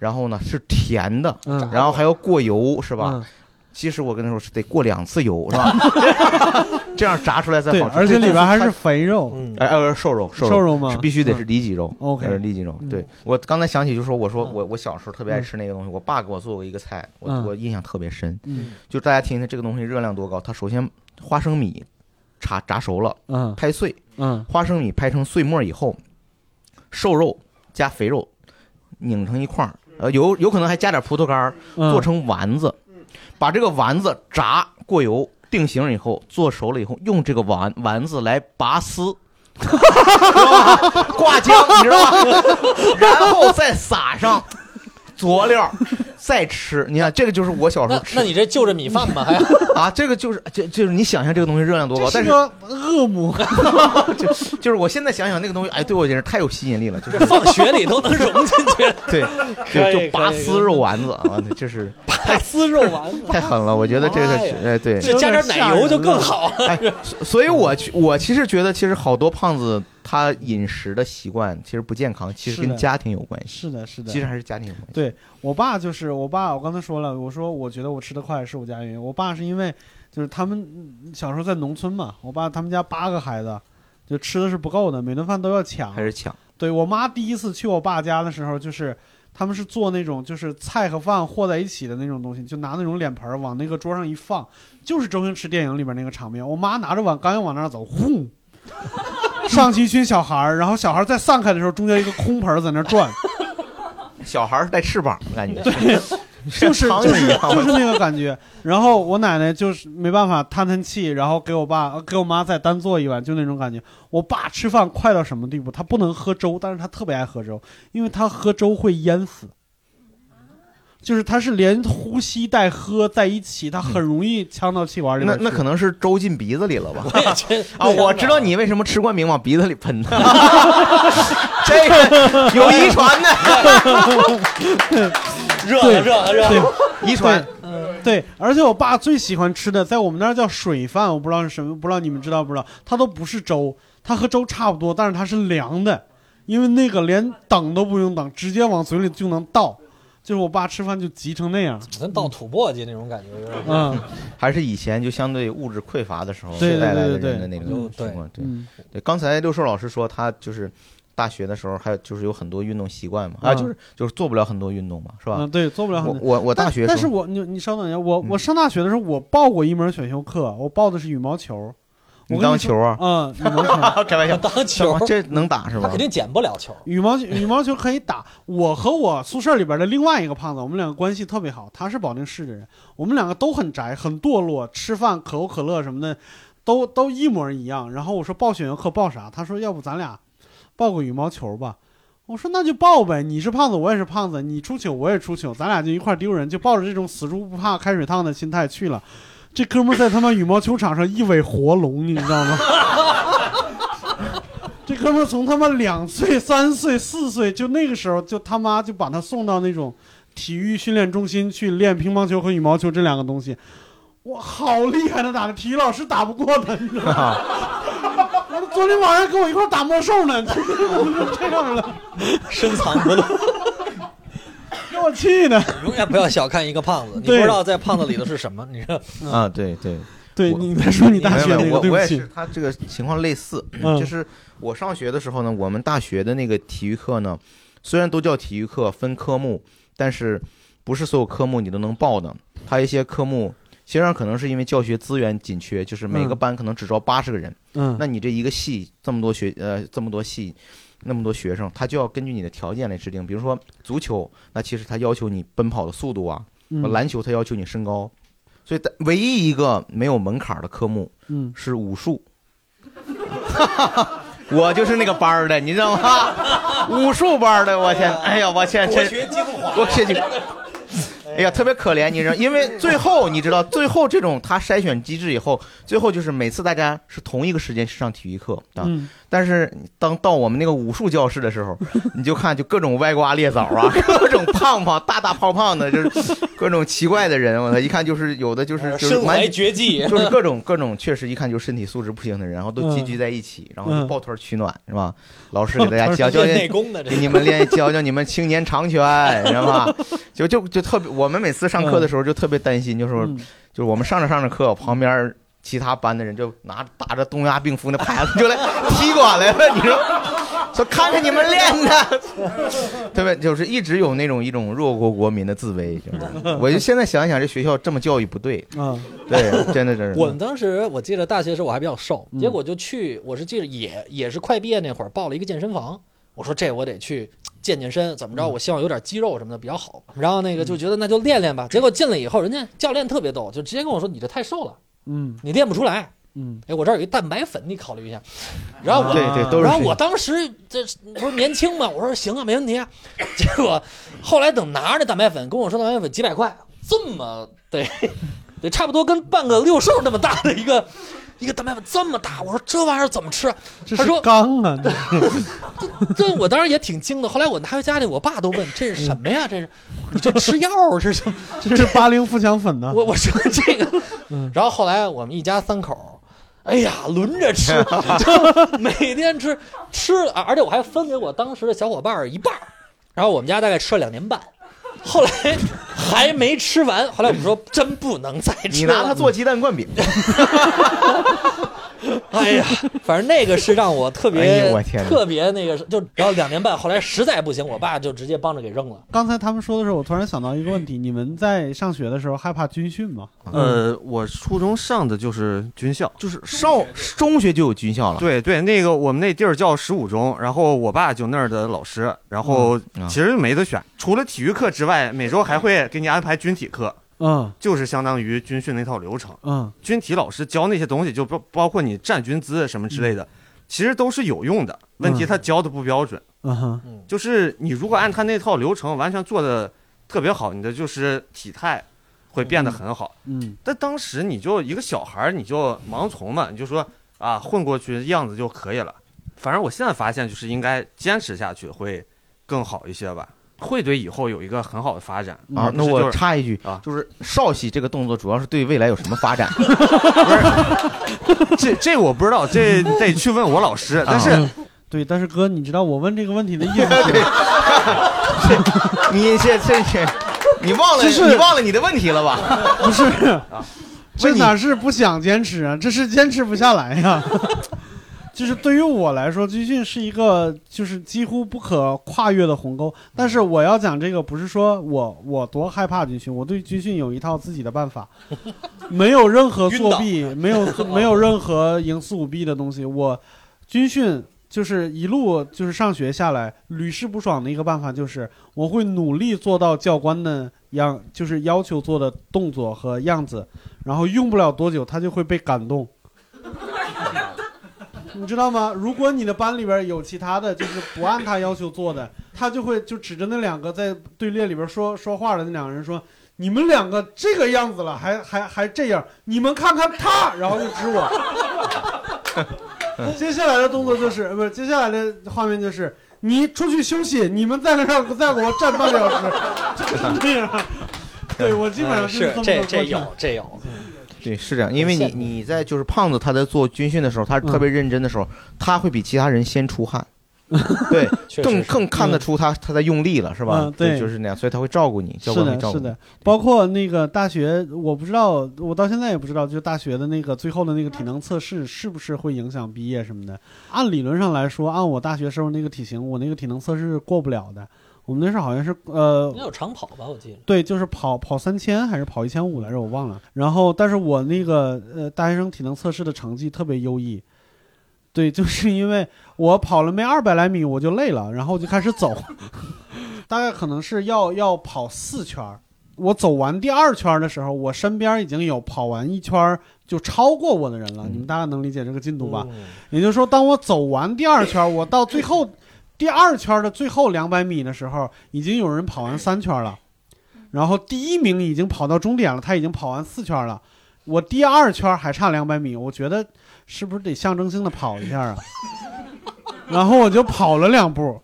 然后呢是甜的，嗯然后还要过油，是吧？嗯其实我跟她说是得过两次油，是吧？这样炸出来才对，好吃。而且里边还是肥肉，嗯，哎呃瘦肉瘦瘦肉吗？是必须得是嗯。里脊肉。OK 呃里脊肉。嗯。对我刚才想起就说，我说嗯。我我小时候特别爱吃那个东西，我爸给我做过一个菜，我嗯。我印象特别深。嗯。就大家听听这个东西热量多高，它首先花生米炸炸熟了，嗯。拍碎，嗯。花生米拍成碎末以后，瘦肉加肥肉拧成一块儿，呃有有可能还加点葡萄干儿，嗯，做成丸子，把这个丸子炸过油定型以后，做熟了以后，用这个丸丸子来拔丝。挂浆，你知道吧？然后再撒上佐料，再吃。你看，这个就是我小时候吃那那你这就着米饭吧？还啊，这个就是就就是你想象这个东西热量多高，但是恶魔，就就是我现在想想那个东西，哎，对我简直太有吸引力了，就是 放血里都能融进去，对，就就拔丝肉丸子啊，这是拔丝肉丸子，太狠了，我觉得这个是哎对，这加点奶油就更好。哎，所所以我去我其实觉得，其实好多胖子他饮食的习惯其实不健康，其实跟家庭有关系，是的，是的，其实还是家庭有关系。对我爸就是我爸，我刚才说了，我说我觉得我吃得快是我家原因。我爸是因为就是他们嗯小时候在农村嘛，我爸他们家八个孩子，就吃的是不够的，每顿饭都要抢。还是抢，对我妈第一次去我爸家的时候，就是他们是做那种就是菜和饭和在一起的那种东西，就拿那种脸盆往那个桌上一放，就是周星驰电影里边那个场面。我妈拿着碗刚要往那儿走，呼，上去一群小孩儿，然后小孩儿再散开的时候，中间一个空盆儿在那儿转。小孩儿带翅膀，感觉。对就是就是就是那个感觉。然后我奶奶就是没办法叹叹气，然后给我爸呃给我妈再单做一碗，就那种感觉。我爸吃饭快到什么地步？他不能喝粥，但是他特别爱喝粥，因为他喝粥会淹死。就是他是连呼吸带喝在一起，他很容易呛到气管里。那那可能是粥进鼻子里了吧？啊，我知道你为什么吃冠名往鼻子里喷的，这个有遗传的，热了热了热了，遗传。对，而且我爸最喜欢吃的，在我们那儿叫水饭，我不知道是什么，不知道你们知道不知道？它都不是粥，它和粥差不多，但是它是凉的，因为那个连等都不用等，直接往嘴里就能倒。就是我爸吃饭就急成那样，跟倒土簸箕那种感觉有点。嗯，还是以前就相对物质匮乏的时候对对带来的那种嗯情况。对嗯对，刚才六兽老师说他就是大学的时候还有就是有很多运动习惯嘛，啊，嗯就是就是做不了很多运动嘛，是吧嗯，？对，做不了很多。我我我大学但但是我你你稍等一下，我我上大学的时候，我报过一门选修课，我报的是羽毛球。当球啊？嗯，羽毛球。开玩笑，当球，这能打是吧他肯？定捡不了球。羽毛球羽毛球可以打。我和我宿舍里边的另外一个胖子，我们两个关系特别好。他是保定市的人，我们两个都很宅，很堕落，吃饭可口可乐什么的，都都一模一样。然后我说报选修课报啥？他说要不咱俩报个羽毛球吧。我说那就报呗，你是胖子，我也是胖子，你出糗我也出糗，咱俩就一块丢人，就抱着这种死猪不怕开水烫的心态去了。这哥们在他妈羽毛球场上一尾活龙，你知道吗？这哥们从他妈两岁、三岁、四岁，就那个时候就他妈就把他送到那种体育训练中心去练乒乓球和羽毛球这两个东西。哇，好厉害的打的，体育老师打不过他，你知道吗？我昨天晚上跟我一块打魔兽呢，就这样了，深藏不露，给我气的。永远不要小看一个胖子，你不知道在胖子里头是什么。你知道，啊，对对。对你再说你大学没有没有那个，对不起我我也是，，他这个情况类似，嗯就是我上学的时候呢，我们大学的那个体育课呢，虽然都叫体育课，分科目，但是不是所有科目你都能报的，他一些科目。实际上可能是因为教学资源紧缺，就是每个嗯班可能只招八十个人，嗯，那你这一个系这么多学呃这么多系，那么多学生，他就要根据你的条件来制定。比如说足球，那其实他要求你奔跑的速度啊；嗯篮球他要求你身高，所以唯一一个没有门槛的科目嗯是武术。我就是那个班儿的，你知道吗？武术班儿的，我天，哎呀，我天，这学精华，我去，哎呀，特别可怜，你知道，因为最后你知道，最后这种他筛选机制以后，最后就是每次大家是同一个时间去上体育课啊，嗯。但是当到我们那个武术教室的时候，你就看就各种歪瓜裂枣啊，各种胖胖大大胖胖的，就是各种奇怪的人，我操，一看就是有的就是就是蛮身怀绝技，就是各种各种，确实一看就身体素质不行的人，然后都聚在一起，然后抱团取暖，是吧？老师给大家教教练内功的这给你们练教教你们青年长拳，知道吧？就就就特别，我们每次上课的时候就特别担心，就是说嗯就是我们上着上着课，旁边其他班的人就拿着打着东亚病夫那牌子就来踢馆来了，你说。说看看你们练的，特别？就是一直有那种一种弱国国民的自卑，就是。我就现在想一想，这学校这么教育不对，啊对，真的真是。我们当时我记得大学的时候我还比较瘦，嗯结果就去，我是记得也也是快毕业那会儿报了一个健身房，我说这我得去健健身，怎么着？嗯我希望有点肌肉什么的比较好。然后那个就觉得那就练练吧，结果进来以后，人家教练特别逗，就直接跟我说你这太瘦了，嗯你练不出来。嗯，哎，我这儿有一蛋白粉，你考虑一下。然后我，对对都是然后我当时这不是年轻嘛，我说行啊，没问题啊。结果后来等拿着蛋白粉跟我说蛋白粉几百块，这么得得 差不多跟半个六兽那么大的一个一个蛋白粉这么大，我说这玩意儿怎么吃？他说刚啊，这我当时也挺惊的。后来我拿回家里，我爸都问这是什么呀？这是你这吃药是？这是八零富强粉呢。我我说这个嗯，然后后来我们一家三口。哎呀，轮着吃，就每天吃吃，而而且我还分给我当时的小伙伴儿一半儿然后我们家大概吃了两年半，后来还没吃完。后来我们说真不能再吃了。你拿它做鸡蛋灌饼，哎 哎呀，反正那个是让我特别、哎我天特别那个，就然后两年半，后来实在不行，我爸就直接帮着给扔了。刚才他们说的时候，我突然想到一个问题：你们在上学的时候害怕军训吗？呃，我初中上的就是军校，就是上中学就有军校了。对对，那个我们那地儿叫十五中，然后我爸就那儿的老师，然后嗯其实没得选，除了体育课之外，每周还会给你安排军体课，嗯就是相当于军训那套流程。嗯军体老师教那些东西，就包包括你站军姿什么之类的，其实都是有用的。问题他教的不标准，嗯哼就是你如果按他那套流程完全做的特别好，你的就是体态会变得很好。嗯但当时你就一个小孩儿，你就盲从嘛，你就说啊混过去样子就可以了。反正我现在发现，就是应该坚持下去会更好一些吧，会对以后有一个很好的发展。啊，那我插一句啊，就是少喜这个动作主要是对未来有什么发展？这这我不知道，这 得去问我老师。但是嗯对，但是哥，你知道我问这个问题的意思 是？你这这这，你忘了你忘了你的问题了吧？不是，这哪是不想坚持啊？这是坚持不下来呀。就是对于我来说，军训是一个就是几乎不可跨越的鸿沟。但是我要讲这个，不是说我我多害怕军训，我对军训有一套自己的办法，没有任何作弊，没有没有任何营私舞弊的东西。我军训就是一路就是上学下来屡试不爽的一个办法，就是我会努力做到教官的样，就是要求做的动作和样子，然后用不了多久，他就会被感动。你知道吗？如果你的班里边有其他的就是不按他要求做的，他就会就指着那两个在队列里边说说话的那两个人说：“你们两个这个样子了，还还还这样，你们看看他。”然后就指我。接下来的动作就是，呃不是接下来的画面就是你出去休息，你们在那儿再给我站半个小时，就是这样。对我基本上是这么这有这有，对，是这样，因为你你在就是胖子他在做军训的时候，他特别认真的时候，他会比其他人先出汗，对，更更看得出他他在用力了，是吧嗯？对就是那样，所以他会照顾你，教是的，官会照顾你。是的，包括那个大学，我不知道，我到现在也不知道，就大学的那个最后的那个体能测试是不是会影响毕业什么的。按理论上来说，按我大学时候那个体型，我那个体能测试是过不了的。我们那时候好像是呃应该有长跑吧？我记得。对，就是跑跑三千还是跑一千五来着，我忘了。然后，但是我那个呃大学生体能测试的成绩特别优异，对，就是因为我跑了没二百来米我就累了，然后我就开始走，大概可能是要要跑四圈儿。我走完第二圈儿的时候，我身边已经有跑完一圈儿就超过我的人了。你们大概能理解这个进度吧？嗯也就是说，当我走完第二圈儿，我到最后第二圈的最后两百米的时候，已经有人跑完三圈了。然后第一名已经跑到终点了，他已经跑完四圈了。我第二圈还差两百米，我觉得是不是得象征性的跑一下啊？然后我就跑了两步，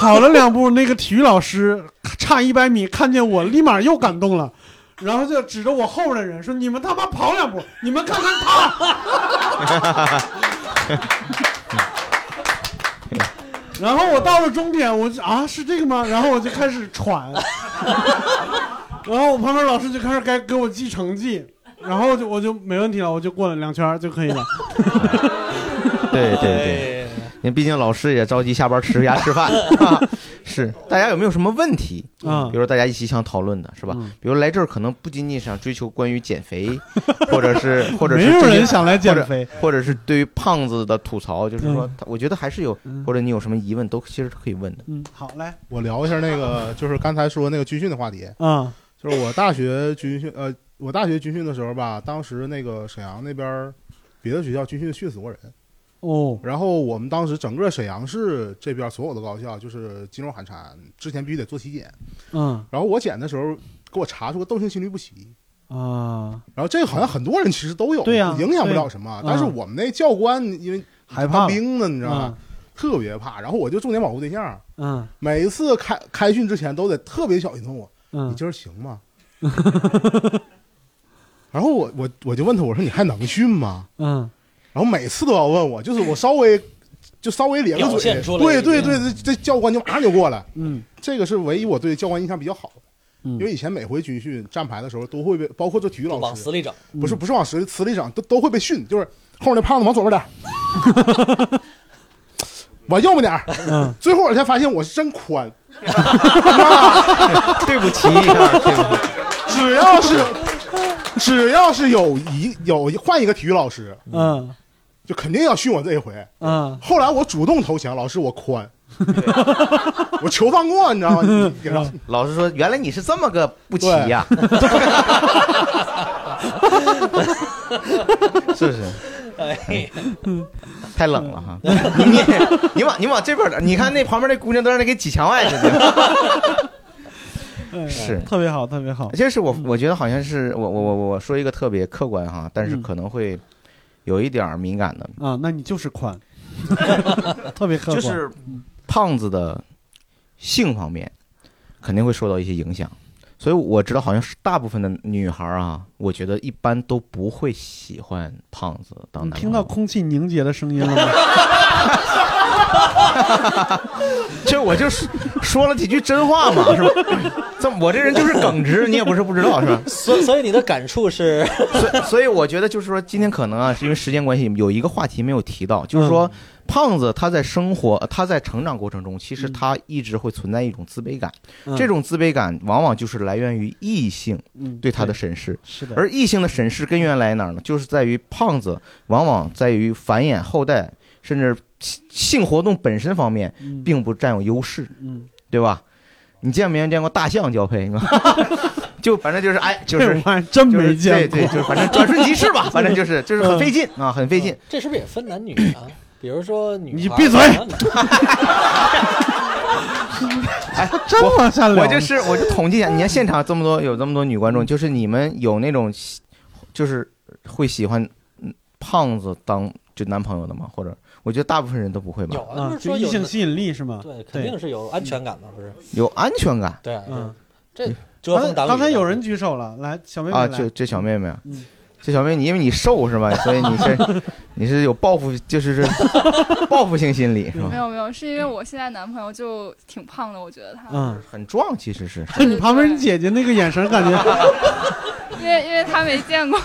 跑了两步，那个体育老师差一百米看见我，立马又感动了，然后就指着我后边的人说：“你们他妈跑两步，你们看看他。” 然后我到了终点，我就啊是这个吗？然后我就开始喘，然后我旁边老师就开始该给我记成绩，然后就我就没问题了，我就过了两圈就可以了。对对对，因为毕竟老师也着急下班吃鸭吃饭。啊是，大家有没有什么问题？嗯比如说大家一起想讨论的是吧？嗯比如来这儿可能不仅仅想追求关于减肥，或者是或者是没有人想来减肥，或者，或者是对于胖子的吐槽，就是说我觉得还是有，或者你有什么疑问都其实可以问的。嗯，好来，我聊一下那个，就是刚才说那个军训的话题。嗯，就是我大学军训，呃，我大学军训的时候吧，当时那个沈阳那边儿别的学校军训训死过人。哦，然后我们当时整个沈阳市这边所有的高校，就是金融寒蝉，之前必须得做体检。嗯然后我检的时候给我查出个窦性心律不齐。啊，然后这个好像很多人其实都有，对呀影响不了什么。嗯但是我们那教官因为害怕当兵呢，你知道吗嗯？特别怕。然后我就重点保护对象，嗯每一次开开训之前都得特别小心问我：“嗯你今儿行吗？” 然后我我我就问他，我说：“你还能训吗嗯？”然后每次都要问我，就是我稍微 就稍微咧个嘴，对对对，这这教官就马上就过来。嗯。这个是唯一我对教官印象比较好的。因为以前每回军训站牌的时候都会被，包括做体育老师。往死里整，不是不是往死里死里整，都都会被训，就是后面那胖子往左边点，往右边点，嗯，最后我才发现我是真宽，对不起，只要是 只要是有一有换一个体育老师，嗯就肯定要训我这一回。嗯，后来我主动投降，老师我宽，我求放过，你知道吗？你给他老师说，原来你是这么个不齐呀、是不是？哎，太冷了哈！你你你往你往这边点，你看那旁边那姑娘都让你给挤墙外似的。嗯是特别好，特别好。就是我我觉得好像是我我我我说一个特别客观哈，但是可能会有一点儿敏感的，啊，那你就是宽，特别客观。就是胖子的性方面肯定会受到一些影响，所以我知道好像是大部分的女孩啊，我觉得一般都不会喜欢胖子当男。听到空气凝结的声音了吗？这我就是说了几句真话嘛，是吧？这我这人就是耿直，你也不是不知道，是吧？所所以你的感触是，所以所以我觉得就是说，今天可能啊，是因为时间关系，有一个话题没有提到，就是说，胖子他在生活，他在成长过程中，其实他一直会存在一种自卑感，嗯这种自卑感往往就是来源于异性嗯对他的审视。是的，而异性的审视根源来哪儿呢？就是在于胖子往往在于繁衍后代，甚至性性活动本身方面，嗯并不占有优势，嗯，对吧？你见没见过大象交配？就反正就是哎，就是真就是没见过。对对，就是反正转瞬即逝吧，反正就是就是很费劲啊，很费劲。这是不是也分男女啊？比如说女你闭嘴哎，这么下聊。我就是我就统计一下，你看现场这么多有这么多女观众，就是你们有那种就是会喜欢嗯胖子当就男朋友的吗？或者我觉得大部分人都不会吧有，啊，就，异说有的性吸引力是吗？对，肯定是有安全感嘛，不是？有安全感对啊，嗯，这遮风挡雨。刚才有人举手了，来，小妹妹啊！这这小妹妹啊嗯，这小妹你，因为你瘦是吧？所以你是 你是有报复，就是是 报复性心理是吧？没有没有，是因为我现在男朋友就挺胖的，我觉得他，嗯，很壮，其实是。你旁边你姐姐那个眼神，感觉因为因为他没见过，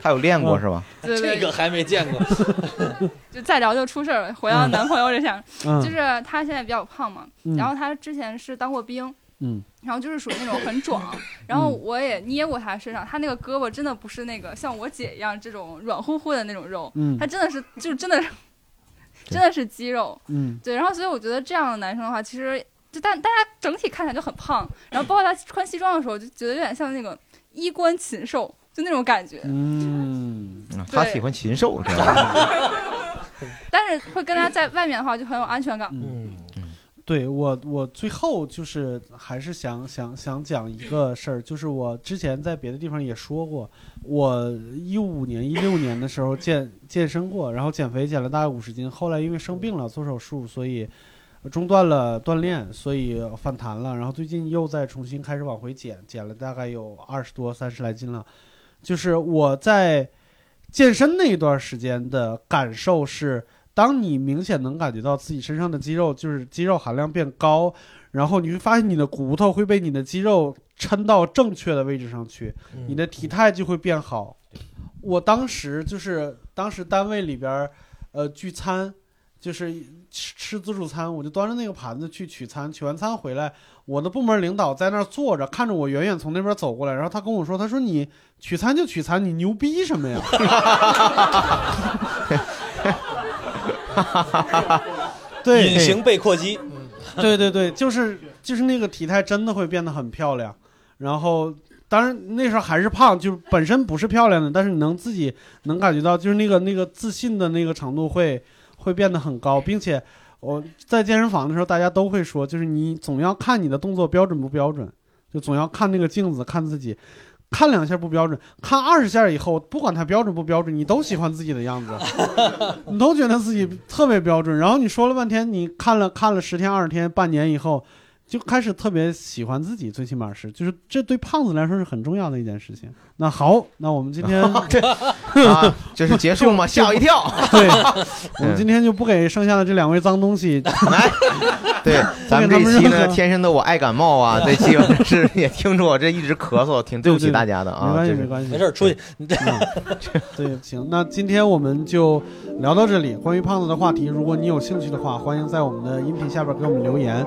他有练过是吧？对对这个还没见过，就再聊就出事儿了。回到男朋友这上，嗯。就是他现在比较胖嘛，嗯。然后他之前是当过兵，嗯。然后就是属于那种很壮，然后我也捏过他身上，他那个胳膊真的不是那个像我姐一样这种软乎乎的那种肉，嗯。他真的是就真的是真的是肌肉，嗯。对，然后所以我觉得这样的男生的话，其实就但大家整体看起来就很胖，然后包括他穿西装的时候，就觉得有点像那个衣冠禽兽，就那种感觉。嗯，嗯他喜欢禽兽，知道吗？但是会跟他在外面的话就很有安全感。嗯，对我，我最后就是还是想想想讲一个事儿，就是我之前在别的地方也说过，我一五年、一六年的时候健健身过，然后减肥减了大概五十斤，后来因为生病了做手术，所以中断了锻炼，所以反弹了，然后最近又再重新开始往回减，减了大概有二十多、三十来斤了。就是我在健身那一段时间的感受是，当你明显能感觉到自己身上的肌肉就是肌肉含量变高，然后你会发现你的骨头会被你的肌肉撑到正确的位置上去，嗯你的体态就会变好。我当时就是当时单位里边儿，呃，聚餐，就是吃吃自助餐，我就端着那个盘子去取餐，取完餐回来，我的部门领导在那儿坐着，看着我远远从那边走过来，然后他跟我说，他说你取餐就取餐，你牛逼什么呀？对，隐形背阔肌，对对对，就是就是那个体态真的会变得很漂亮，然后当然那时候还是胖，就是本身不是漂亮的，但是你能自己能感觉到，就是那个那个自信的那个程度会会变得很高，并且我在健身房的时候，大家都会说，就是你总要看你的动作标准不标准，就总要看那个镜子，看自己。看两下不标准，看二十下以后，不管它标准不标准，你都喜欢自己的样子，你都觉得自己特别标准。然后你说了半天，你看了看了十天、二十天、半年以后，就开始特别喜欢自己，最起码是，就是这对胖子来说是很重要的一件事情。那好，那我们今天 啊这是结束吗？吓我一跳。对，我们今天就不给剩下的这两位脏东西来。对，咱们这期呢，天生的我爱感冒啊，这期是也听着我这一直咳嗽，挺对不起大家的啊。没关系，没关系，没事，出去。对，行，那今天我们就聊到这里。关于胖子的话题，如果你有兴趣的话，欢迎在我们的音频下边给我们留言。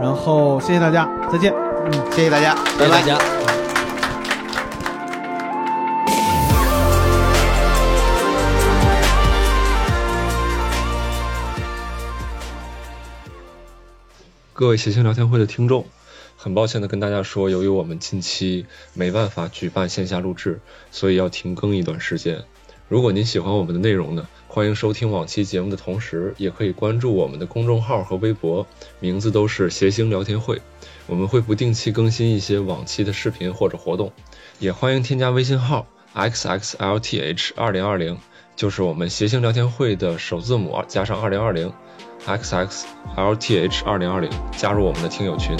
然后谢谢大家，再见。嗯，谢谢大家，谢谢大家。各位谐星聊天会的听众，很抱歉的跟大家说，由于我们近期没办法举办线下录制，所以要停更一段时间。如果您喜欢我们的内容呢，欢迎收听往期节目的同时，也可以关注我们的公众号和微博，名字都是谐星聊天会。我们会不定期更新一些往期的视频或者活动，也欢迎添加微信号 xxlth 二零二零，就是我们谐星聊天会的首字母加上二零二零。Xxlth 二零二零，加入我们的听友群。